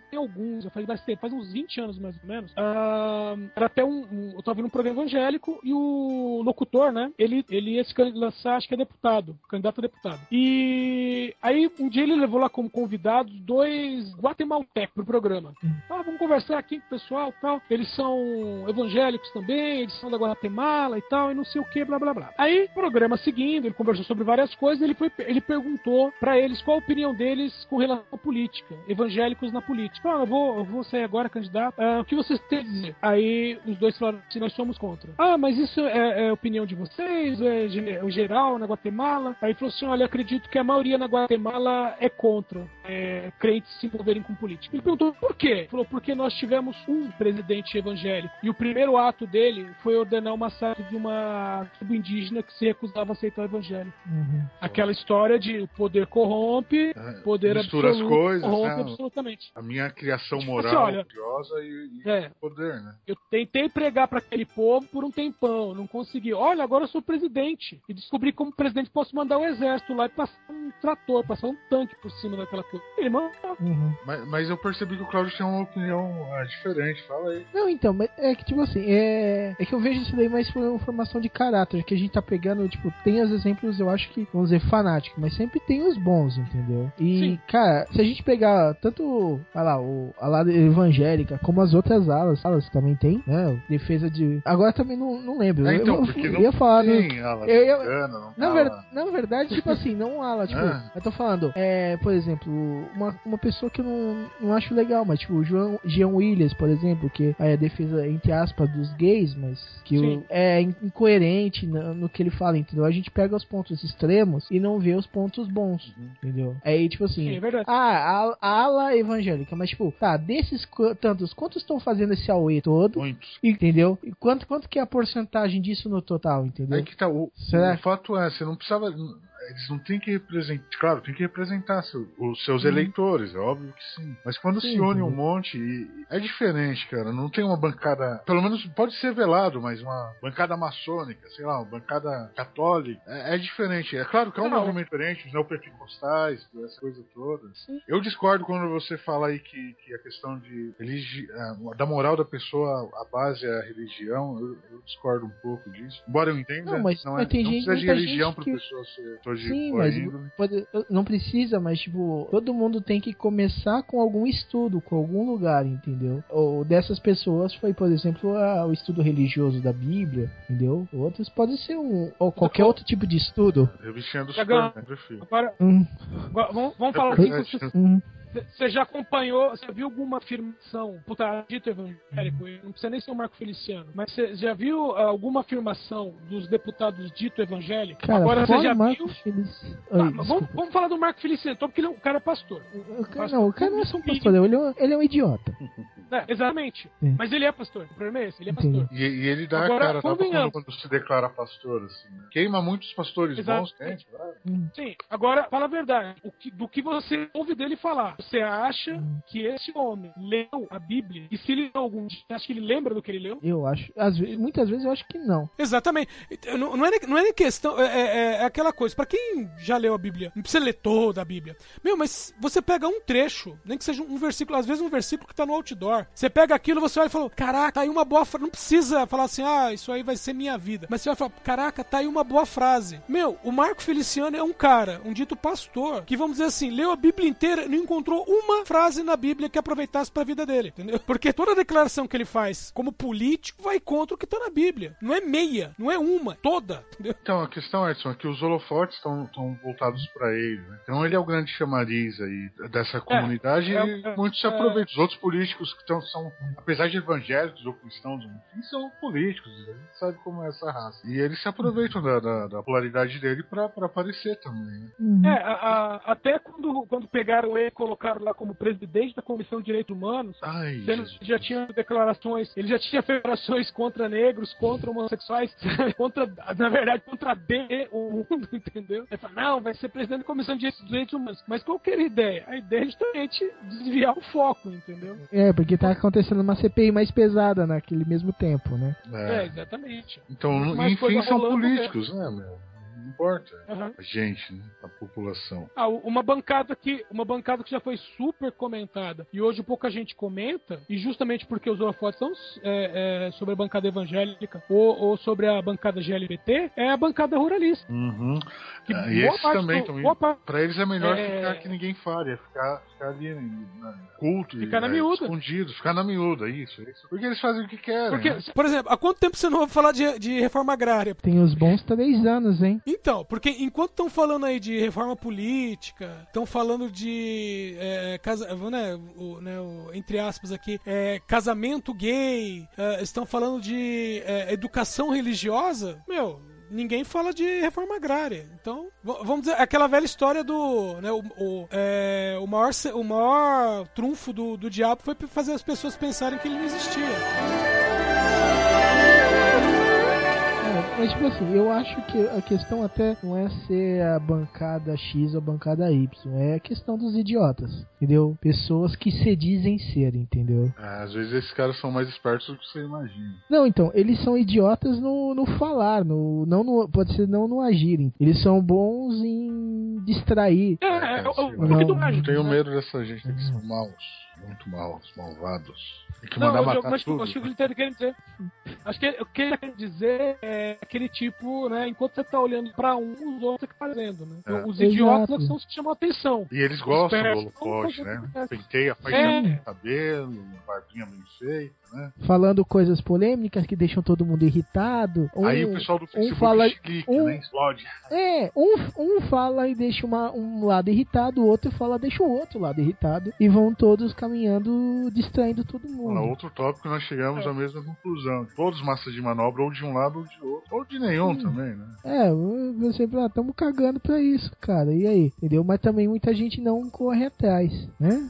tem alguns, já faz mais tempo, faz uns 20 anos mais ou menos. ah, era até um, um- eu tava vendo um programa evangélico e o locutor, né? Ele, ele ia se lançar, acho que é deputado, candidato a deputado. E aí um dia ele levou lá como convidados dois guatemaltecos pro programa. Ah, vamos conversar aqui com o pessoal e tal. Eles são evangélicos também, eles são da Guatemala e tal, e não sei o que, blá blá blá. Aí, programa seguindo, ele conversou sobre várias coisas, ele, foi, ele perguntou pra eles qual a opinião deles com relação à política, evangélicos na política. Ah, eu vou, eu vou sair agora candidato. Ah, o que vocês têm a dizer? Aí os dois falaram assim, nós somos contra. Ah, mas isso é, é opinião de vocês? É o geral na Guatemala? Aí ele falou assim, olha, acredito que a maioria na Guatemala é contra é, crentes se envolverem com política. Ele perguntou por quê? Ele falou, porque nós tivemos um presidente evangélico e o primeiro ato dele foi ordenar o massacre de uma tribo indígena que se recusava a aceitar o evangelho. Uhum. Aquela história de o poder corrompe, É, poder mistura as absoluto coisas, corrompe né? absolutamente. A minha criação Tipo moral, assim, olha, religiosa e, e É, poder, né? eu tentei pregar para aquele povo por um tempão, não consegui. Olha, agora eu sou presidente. e descobrir como o presidente posso mandar o exército lá e passar um trator, passar um tanque por cima daquela coisa. Ele mandou. Uhum. Mas, mas eu percebi que o Claudio tem uma opinião ah, diferente. Fala aí. Não, então, mas é que tipo assim, é, é que eu vejo isso daí mais por uma formação de caráter, que a gente tá pegando, tipo, tem os exemplos, eu acho que, vamos dizer, fanáticos, mas sempre tem os bons, entendeu? E, Sim. cara, se a gente pegar tanto, vai lá, o, a lado evangélica, como as outras alas, alas também tem, né? Defesa de. Agora também não, não lembro. É, eu, então, eu, porque eu não ia falar tem ala eu americana, não na, ver- na verdade, tipo assim, não ala, tipo, Ah. eu tô falando, é, por exemplo, uma, uma pessoa que eu não, não acho legal, mas tipo, o João, Jean Williams, por exemplo, que é a defesa, entre aspas, dos gays, mas que o- é in- incoerente no, no que ele fala, entendeu? A gente pega os pontos extremos e não vê os pontos bons, Uhum. entendeu? Aí, tipo assim, Sim, é ah, a, a ala evangélica, mas tipo, tá, desses tantos, quantos estão fazendo esse AUE todo? Muitos. Entendeu? E quanto, quanto que é a porcentagem disso no total, entendeu? Aí que tá. O, Será? o fato é, você não precisava. Eles não têm que representar. Claro, tem que representar seu- os seus eleitores, é óbvio que sim. Mas quando Uhum. Sim, se une um sim. monte, e- é diferente, cara. Não tem uma bancada. Pelo menos pode ser velado, mas uma bancada maçônica, sei lá, uma bancada católica. É, é diferente. É claro que é um Não. movimento diferente, os neopentecostais, essa coisa toda. Eu discordo quando você fala aí que, que a questão de religi... ah, da moral da pessoa, a base é a religião. Eu, eu discordo um pouco disso. Embora eu entenda, Não, mas- não, mas é, tem não gente- precisa de religião pra que- pessoa ser de Sim, mas pode- não precisa, mas tipo, todo mundo tem que começar com algum estudo, com algum lugar, entendeu? Ou dessas pessoas foi, por exemplo, a- o estudo religioso da Bíblia, entendeu? Outros pode ser um ou qualquer outro tipo de estudo. Revistinha do. Superman. Agora, Hum, agora, vamos, vamos falar você- hum. Você já acompanhou, você viu alguma afirmação, puta, dito evangélico, não precisa nem ser o Marco Feliciano, mas você já viu ah, alguma afirmação dos deputados dito evangélico? Cara, Agora você já Marco viu. Feliz. Ah, Oi, mas vamos, vamos falar do Marco Feliciano, então, porque ele é um- o cara é pastor. O cara- não, o cara não é só um pastor, ele é um, ele é um idiota. É, exatamente. Sim. Mas ele é pastor. O problema é esse, ele é pastor. E, e ele dá Agora, a cara quando, quando se declara pastor, assim. né? Queima muitos pastores Exato. bons, gente. claro. Sim, agora fala a verdade. O que- do que você ouve dele falar, você acha que esse homem leu a Bíblia? E se ele leu algum dia, você acha que ele lembra do que ele leu? Eu acho, às vezes, muitas vezes eu acho que não. Exatamente. Não, não, é, nem- não é questão. É, é- é aquela coisa. Pra quem já leu a Bíblia, não precisa ler toda a Bíblia. Meu, mas você pega um trecho, nem que seja um versículo, às vezes um versículo que tá no outdoor. Você pega aquilo, você olha e fala: Caraca, tá aí uma boa frase. Não precisa falar assim, ah, isso aí vai ser minha vida. Mas você vai falar: Caraca, tá aí uma boa frase. Meu, o Marco Feliciano é um cara, um dito pastor, que vamos dizer assim, leu a Bíblia inteira e não encontrou uma frase na Bíblia que aproveitasse pra vida dele, entendeu? Porque toda declaração que ele faz como político vai contra o que tá na Bíblia. Não é meia, não é uma, toda, entendeu? Então, a questão, Edson, é que os holofotes estão voltados pra ele, né? Então ele é o grande chamariz aí dessa comunidade é, e é, muitos se é. aproveitam. Os outros políticos que tão, são, apesar de evangélicos ou cristãos, enfim, são políticos, a gente sabe como é essa raça. E eles se aproveitam da, da, da polaridade dele pra, pra aparecer também, né? Uhum. É, a- a- até quando, quando pegaram ele e colocaram lá como presidente da Comissão de Direitos Humanos, Ai, sendo que já tinha declarações, ele já tinha declarações contra negros, contra homossexuais, contra, na verdade, contra D, o mundo, entendeu? Ele fala, não, vai ser presidente da Comissão de Direitos Humanos. Mas qual que era a ideia? A ideia é justamente desviar o foco, entendeu? É, porque tá acontecendo uma CPI mais pesada naquele mesmo tempo, né? É, É. exatamente. Então, Mais enfim, são rolando, políticos, né, meu? Não importa. Aham. A gente, né? A população. Ah, uma bancada que uma bancada que já foi super comentada e hoje pouca gente comenta e justamente porque os holofotes são é, é, sobre a bancada evangélica ou, ou sobre a bancada GLBT é a bancada ruralista. Uhum. Que Ah, e esses parte também do- tão boa parte- Pra eles é melhor É. ficar que ninguém fale, é ficar, ficar ali na, culto, Ficar e, na é, miúda. escondido, ficar na miúda, isso, isso. Porque eles fazem o que querem. porque né? Por exemplo, há quanto tempo você não ouve falar de, de reforma agrária? Tem os bons três anos, hein? Então, porque enquanto estão falando aí de reforma política, estão falando de é, casa, né, o, né, o- entre aspas aqui, é, casamento gay, é, estão falando de é, educação religiosa, meu. Ninguém fala de reforma agrária. Então, vamos dizer, aquela velha história do. Né, o, o, é, o, maior, o maior trunfo do, do diabo foi fazer as pessoas pensarem que ele não existia. Mas tipo assim, eu acho que a questão até não é ser a bancada X ou a bancada Y, é a questão dos idiotas, entendeu? Pessoas que se dizem ser, entendeu? É, às vezes esses caras são mais espertos do que você imagina. Não, então, eles são idiotas no, no falar, no, não no, pode ser não no agirem. Eles são bons em distrair. É, é, é, o- sim, o não, que tu não acha, tenho né? medo dessa gente, que são maus. Muito maus, malvados. Tem que Não, mandar eu- matar mas tudo. acho que o que ele tá querendo dizer. Acho que o que ele tá querendo dizer é aquele tipo, né? Enquanto você tá olhando pra um, os outros que tá fazendo, né? É. Os idiotas Exato. são os que chamam a atenção. E eles gostam do holofote, né? Penteia, faz É. cabelo, barbinha bem feita, né? Falando coisas polêmicas que deixam todo mundo irritado. Um, Aí o pessoal do Facebook fala- clica, um- né? Explode. É, um, um fala e deixa uma, um lado irritado, o outro fala e deixa o outro lado irritado. E vão todos caminhando, distraindo todo mundo. outro tópico nós chegamos à mesma conclusão. Todos massa de manobra, ou de um lado ou de outro. Ou de nenhum também, né? É, você fala, estamos cagando pra isso, cara. E aí? Entendeu? Mas também muita gente não corre atrás, né?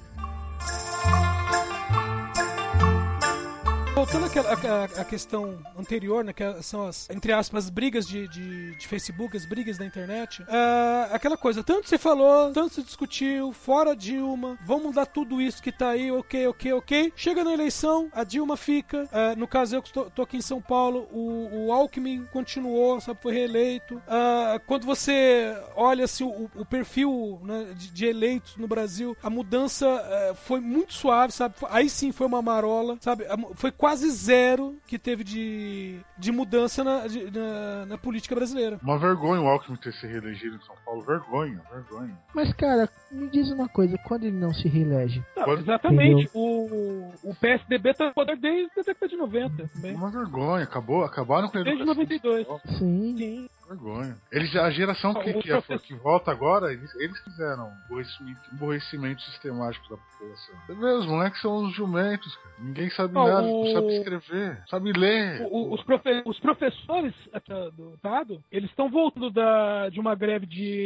Voltando à- questão anterior, né, que são as, entre aspas, brigas de, de, de Facebook, as brigas da internet, ah, aquela coisa, tanto se falou, tanto se discutiu, fora Dilma, vamos mudar tudo isso que tá aí, ok, ok, ok. Chega na eleição, a Dilma fica, ah, no caso eu que estou, tô aqui em São Paulo, o, o Alckmin continuou, sabe, foi reeleito. Ah, quando você olha assim, o, o perfil né, de, de eleitos no Brasil, a mudança foi muito suave, sabe? Aí sim foi uma marola, sabe? Foi quase zero que teve de, de mudança na, de- na, na política brasileira. Uma vergonha o Alckmin ter se reelegido em São Paulo. Vergonha, vergonha. Mas, cara, me diz uma coisa, quando ele não se reelege? Não, Pode- exatamente. O, o PSDB tá no poder desde a década de 90 também. Uma vergonha. Acabou, acabaram com a Desde educação. 92. Sim. Sim. Vergonha. Eles, a geração que, Ah, que, é- que volta agora, eles, eles fizeram um aborrecimento, aborrecimento sistemático da população. Você vê, os moleques são os jumentos, cara. Ninguém sabe Ah, nada, o- não sabe escrever, sabe ler. O- o- os, profe- os professores até do Estado, eles estão voltando da, de uma greve de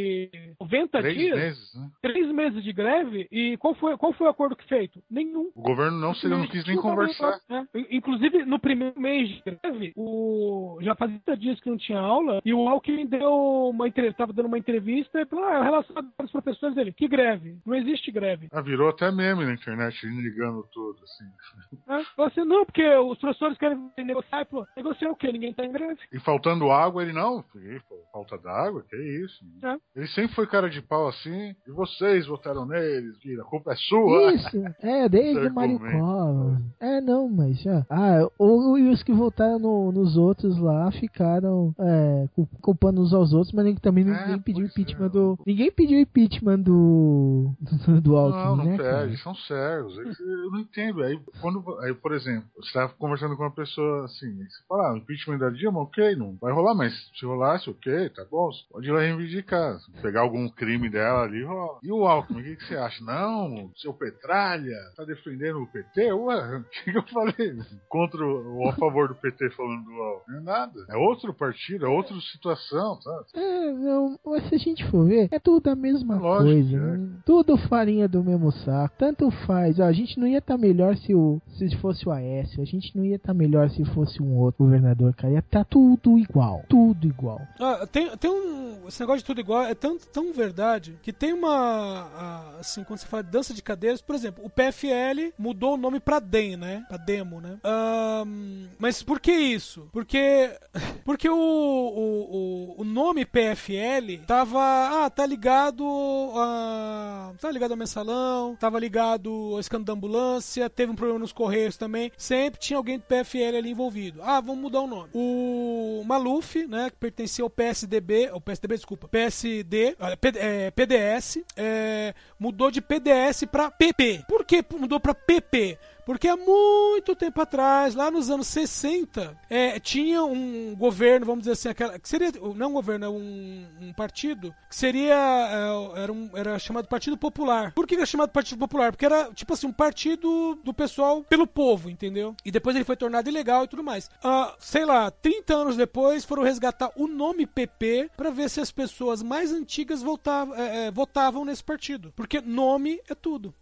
90 Três dias, meses, né? três meses de greve, e qual foi, qual foi o acordo que feito? Nenhum. O governo não, se, não quis nem conversar. nem- é. Inclusive, no primeiro mês de greve, o... já fazia 30 dias que não tinha aula, e o Alckmin deu uma entrevista, estava dando uma entrevista, e falou, ah, relacionado com os professores dele, que greve? Não existe greve. Ah, virou até meme na internet, ligando tudo, assim. É, falou assim, não, porque os professores querem negociar, e falou, negociar o quê? Ninguém tá em greve. E faltando água, ele não. Pô, falta d'água? Que isso? É. Ele sempre foi cara de pau assim. E vocês votaram neles, filho, a culpa é sua. Isso, é, desde o argumento. Covas. É, não, mas já. Ah, ou e os que votaram no- nos outros lá ficaram é, cu- culpando uns aos outros, mas nem- também É, ninguém pediu pois impeachment é. do. Ninguém pediu impeachment do. do Alckmin, Não, não né? cara? pede, são cegos. Eles- Eu não entendo. Aí, quando, aí, por exemplo, você tá conversando com uma pessoa assim, você fala, ah, o impeachment da Dilma, ok, não vai rolar, mas se rolasse, ok, tá bom, você pode ir lá reivindicar. Se pegar algum crime dela ali, rola. E o Alckmin, o que, que você acha? Não, seu Petralha, tá defendendo o PT? Ué, o que, que eu falei? Contra ou a favor do PT falando do Alckmin? Não é nada. É outro partido, é outra situação, sabe? É, não, mas se a gente for ver, é tudo a mesma É lógico, coisa. é. né? Tudo farinha do mesmo saco. Tanto faz. Ó, a gente não ia estar melhor se, o, se fosse o Aécio. A gente não ia estar melhor se fosse um outro governador, cara. Ia estar tudo igual. Tudo igual. Ah, tem, tem um. Esse negócio de tudo igual é tão, tão verdade que tem uma. Assim, quando você fala de dança de cadeiras, por exemplo, o PFL mudou o nome pra DEM, né? Pra demo, né? Ahn, mas por que isso? Porque. Porque o, o, o, nome PFL tava. Ah, tá ligado a. Tá ligado ao mensalão, tava ligado ao escândalo da ambulância, teve um problema nos Correios também. Sempre tinha alguém do PFL ali envolvido. Ah, vamos mudar o nome. O Maluf, né, que pertencia ao PSDB, ao PSDB, desculpa, PSD, é, PDS, é, mudou de PDS pra PP. Por que mudou pra PP? Porque há muito tempo atrás, lá nos anos 60, é, tinha um governo, vamos dizer assim, aquela, que seria, não um governo, é um, um partido, que seria, é, era, um- era chamado Partido Popular. Por que era chamado Partido Popular? Porque era, tipo assim, um partido do pessoal pelo povo, entendeu? E depois ele foi tornado ilegal e tudo mais. Ah, sei lá, 30 anos depois foram resgatar o nome PP pra ver se as pessoas mais antigas voltavam, é, é, votavam nesse partido. Porque nome é tudo.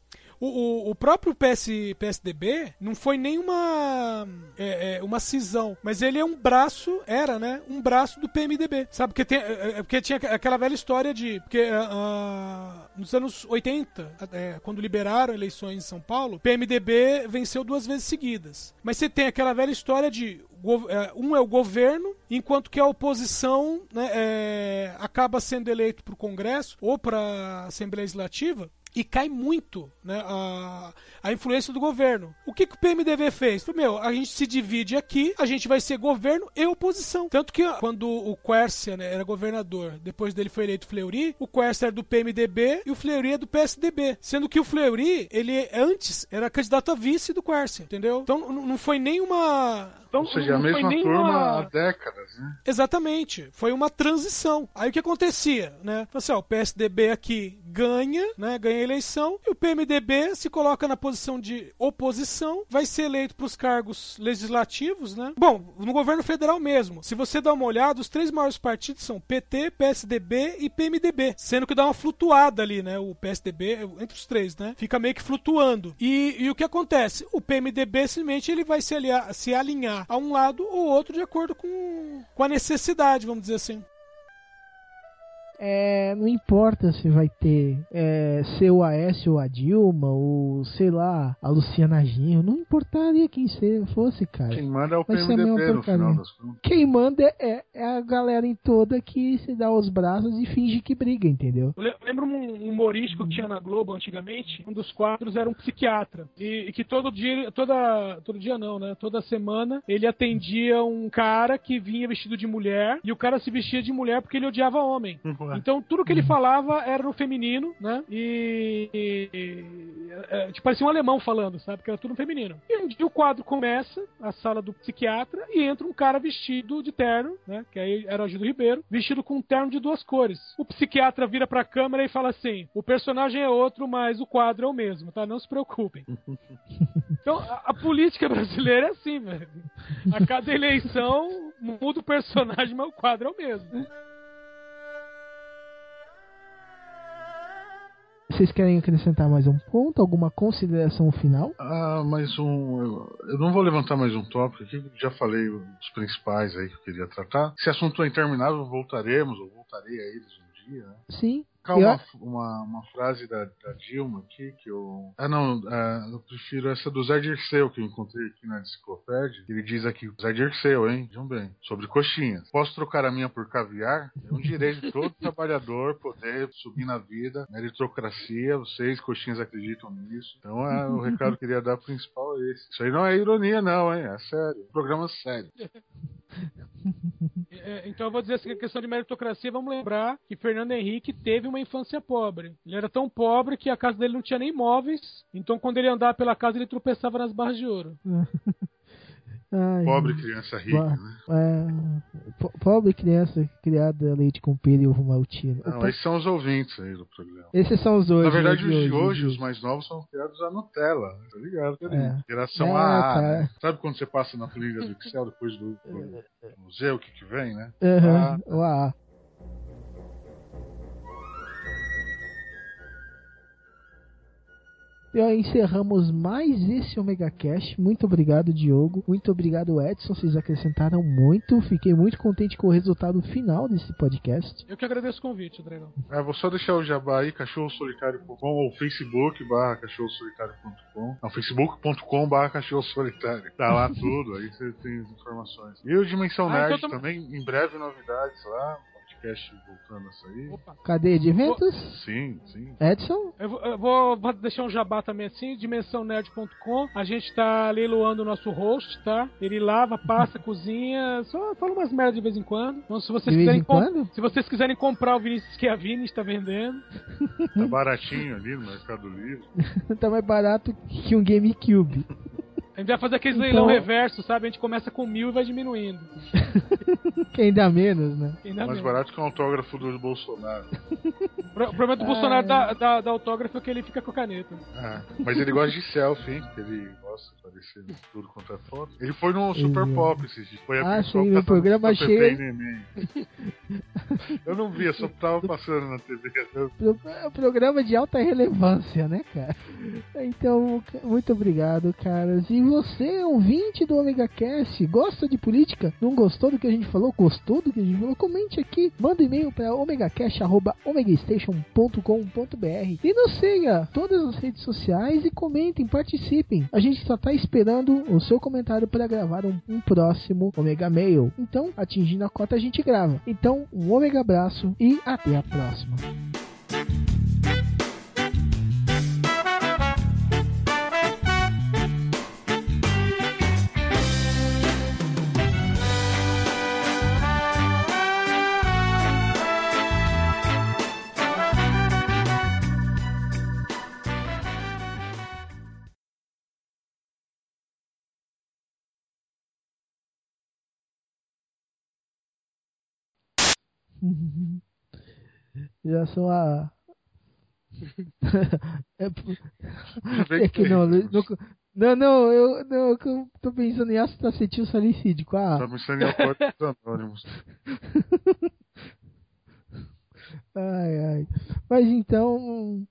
O, o, o próprio PS, PSDB não foi nenhuma é, é, uma cisão, mas ele é um braço, era, né? Um braço do PMDB. Sabe? Porque, tem, é, é, porque tinha aquela velha história de. Porque uh, nos anos 80, é, quando liberaram eleições em São Paulo, PMDB venceu duas vezes seguidas. Mas você tem aquela velha história de é, um é o governo, enquanto que a oposição né, é, acaba sendo eleito para o Congresso ou para a Assembleia Legislativa e cai muito né, a, a influência do governo. O que, que o PMDB fez? Meu, a gente se divide aqui, a gente vai ser governo e oposição. Tanto que quando o Quercia né, era governador, depois dele foi eleito Fleury, o Quercia era do PMDB e o Fleury é do PSDB. Sendo que o Fleury, ele antes era candidato a vice do Quercia, entendeu? Então não foi nenhuma então, Ou seja, a mesma turma uma... há décadas, né? Exatamente. Foi uma transição. Aí o que acontecia, né? Assim, ó, o PSDB aqui ganha, né? Ganha eleição e o PMDB se coloca na posição de oposição, vai ser eleito para os cargos legislativos, né? Bom, no governo federal mesmo. Se você dá uma olhada, os três maiores partidos são PT, PSDB e PMDB, sendo que dá uma flutuada ali, né? O PSDB entre os três, né? Fica meio que flutuando. E, e o que acontece? O PMDB simplesmente ele vai se, aliar, se alinhar a um lado ou outro de acordo com, com a necessidade, vamos dizer assim. É, não importa se vai ter é, ser o Aécio ou a Dilma, ou sei lá, a Luciana Ginho, não importaria quem fosse, cara. Quem manda é o PMDB no final das contas. Quem manda é, é, a galera em toda que se dá os braços e finge que briga, entendeu? Eu lembro um humorístico que tinha na Globo antigamente, um dos quadros era um psiquiatra, e, e que todo dia, toda, todo dia não, né, toda semana, ele atendia um cara que vinha vestido de mulher, e o cara se vestia de mulher porque ele odiava homem. Uhum. Então tudo que ele falava era no feminino, né? E. e, e é, tipo, parecia um alemão falando, sabe? Que era tudo no feminino. E um dia o quadro começa, a sala do psiquiatra, e entra um cara vestido de terno, né? Que aí era o Gildo Ribeiro, vestido com um terno de duas cores. O psiquiatra vira pra câmera e fala assim: o personagem é outro, mas o quadro é o mesmo, tá? Não se preocupem. Então, a, a política brasileira é assim, velho. A cada eleição muda o personagem, mas o quadro é o mesmo. Vocês querem acrescentar mais um ponto? Alguma consideração final? Ah, mais um. Eu, eu não vou levantar mais um tópico aqui, já falei os principais aí que eu queria tratar. Esse assunto é interminável, voltaremos, ou voltarei a eles um dia. Né? Sim. Calma, uma, uma, frase da, da, Dilma aqui que eu. Ah, não, uh, eu prefiro essa do Zé Dirceu que eu encontrei aqui na enciclopédia. Ele diz aqui: Zé Dirceu, hein? Vejam bem. Sobre coxinhas. Posso trocar a minha por caviar? É um direito de todo trabalhador poder subir na vida. Meritocracia, vocês, coxinhas, acreditam nisso. Então, é, o recado que eu queria dar principal é esse. Isso aí não é ironia, não, hein? É sério. Programa sério. É, então eu vou dizer assim, a questão de meritocracia, vamos lembrar que Fernando Henrique teve uma infância pobre. Ele era tão pobre que a casa dele não tinha nem móveis, então quando ele andava pela casa ele tropeçava nas barras de ouro. Ai, pobre criança rica, né? É, pobre criança criada leite com pera e ovo maltino. Não, Opa. esses são os ouvintes aí do programa. Esses são os hoje. Na verdade, os de hoje, hoje, os mais novos, são criados a Nutella. Tá ligado? É. Geração é, A. Né? Sabe quando você passa na planilha do Excel depois do, do museu, o que, que vem, né? Uhum, a. O A. encerramos mais esse Omega Cash. Muito obrigado, Diogo. Muito obrigado, Edson. Vocês acrescentaram muito. Fiquei muito contente com o resultado final desse podcast. Eu que agradeço o convite, Dragão. É, vou só deixar o jabá aí, cachorrosolitário.com ou facebook barra cachorrosolitário.com. Não, facebook.com barra cachorrosolitário. Tá lá tudo, aí você tem as informações. E o Dimensão ah, Nerd então também, em breve novidades lá podcast voltando a sair. Opa. Cadê de eventos? Sim, sim. Edson? Eu vou, eu vou deixar um jabá também assim, dimensãonerd.com. A gente tá leiloando o nosso host, tá? Ele lava, passa, cozinha, só fala umas merdas de vez em quando. Então se vocês de quiserem quando? se vocês quiserem comprar o Vinícius Schiavini, está vendendo. Tá baratinho ali no Mercado Livre. tá mais barato que um GameCube. A gente vai fazer aquele então... leilão reverso, sabe? A gente começa com mil e vai diminuindo. Quem dá menos, né? Quem dá Mais menos. barato que um autógrafo do Bolsonaro. O problema do Bolsonaro da, da, da, autógrafo é que ele fica com a caneta. Ah, mas ele gosta de selfie, hein? Ele gosta de aparecer tudo quanto é foto. Ele foi no Super Pop esses dias. Foi a ah, sim, meu programa cheio. Eu não vi, eu só tava passando na TV. Eu... Pro- Programa de alta relevância, né, cara? Então, muito obrigado, caras. E você, ouvinte do Omega Cast, gosta de política? Não gostou do que a gente falou? Gostou do que a gente falou? Comente aqui. Manda um e-mail para omegastation.omegastation.com.br e nos siga todas as redes sociais e comentem, participem. A gente só tá esperando o seu comentário para gravar um, um próximo Omega Mail. Então, atingindo a cota, a gente grava. Então, um Omega abraço e até a próxima. Já sou a. é, é que não, não, não, não, eu, não, eu tô pensando em ácido acetil salicídico. Ah, Tá me ensinando a porta dos anônimos. ai, ai. Mas então,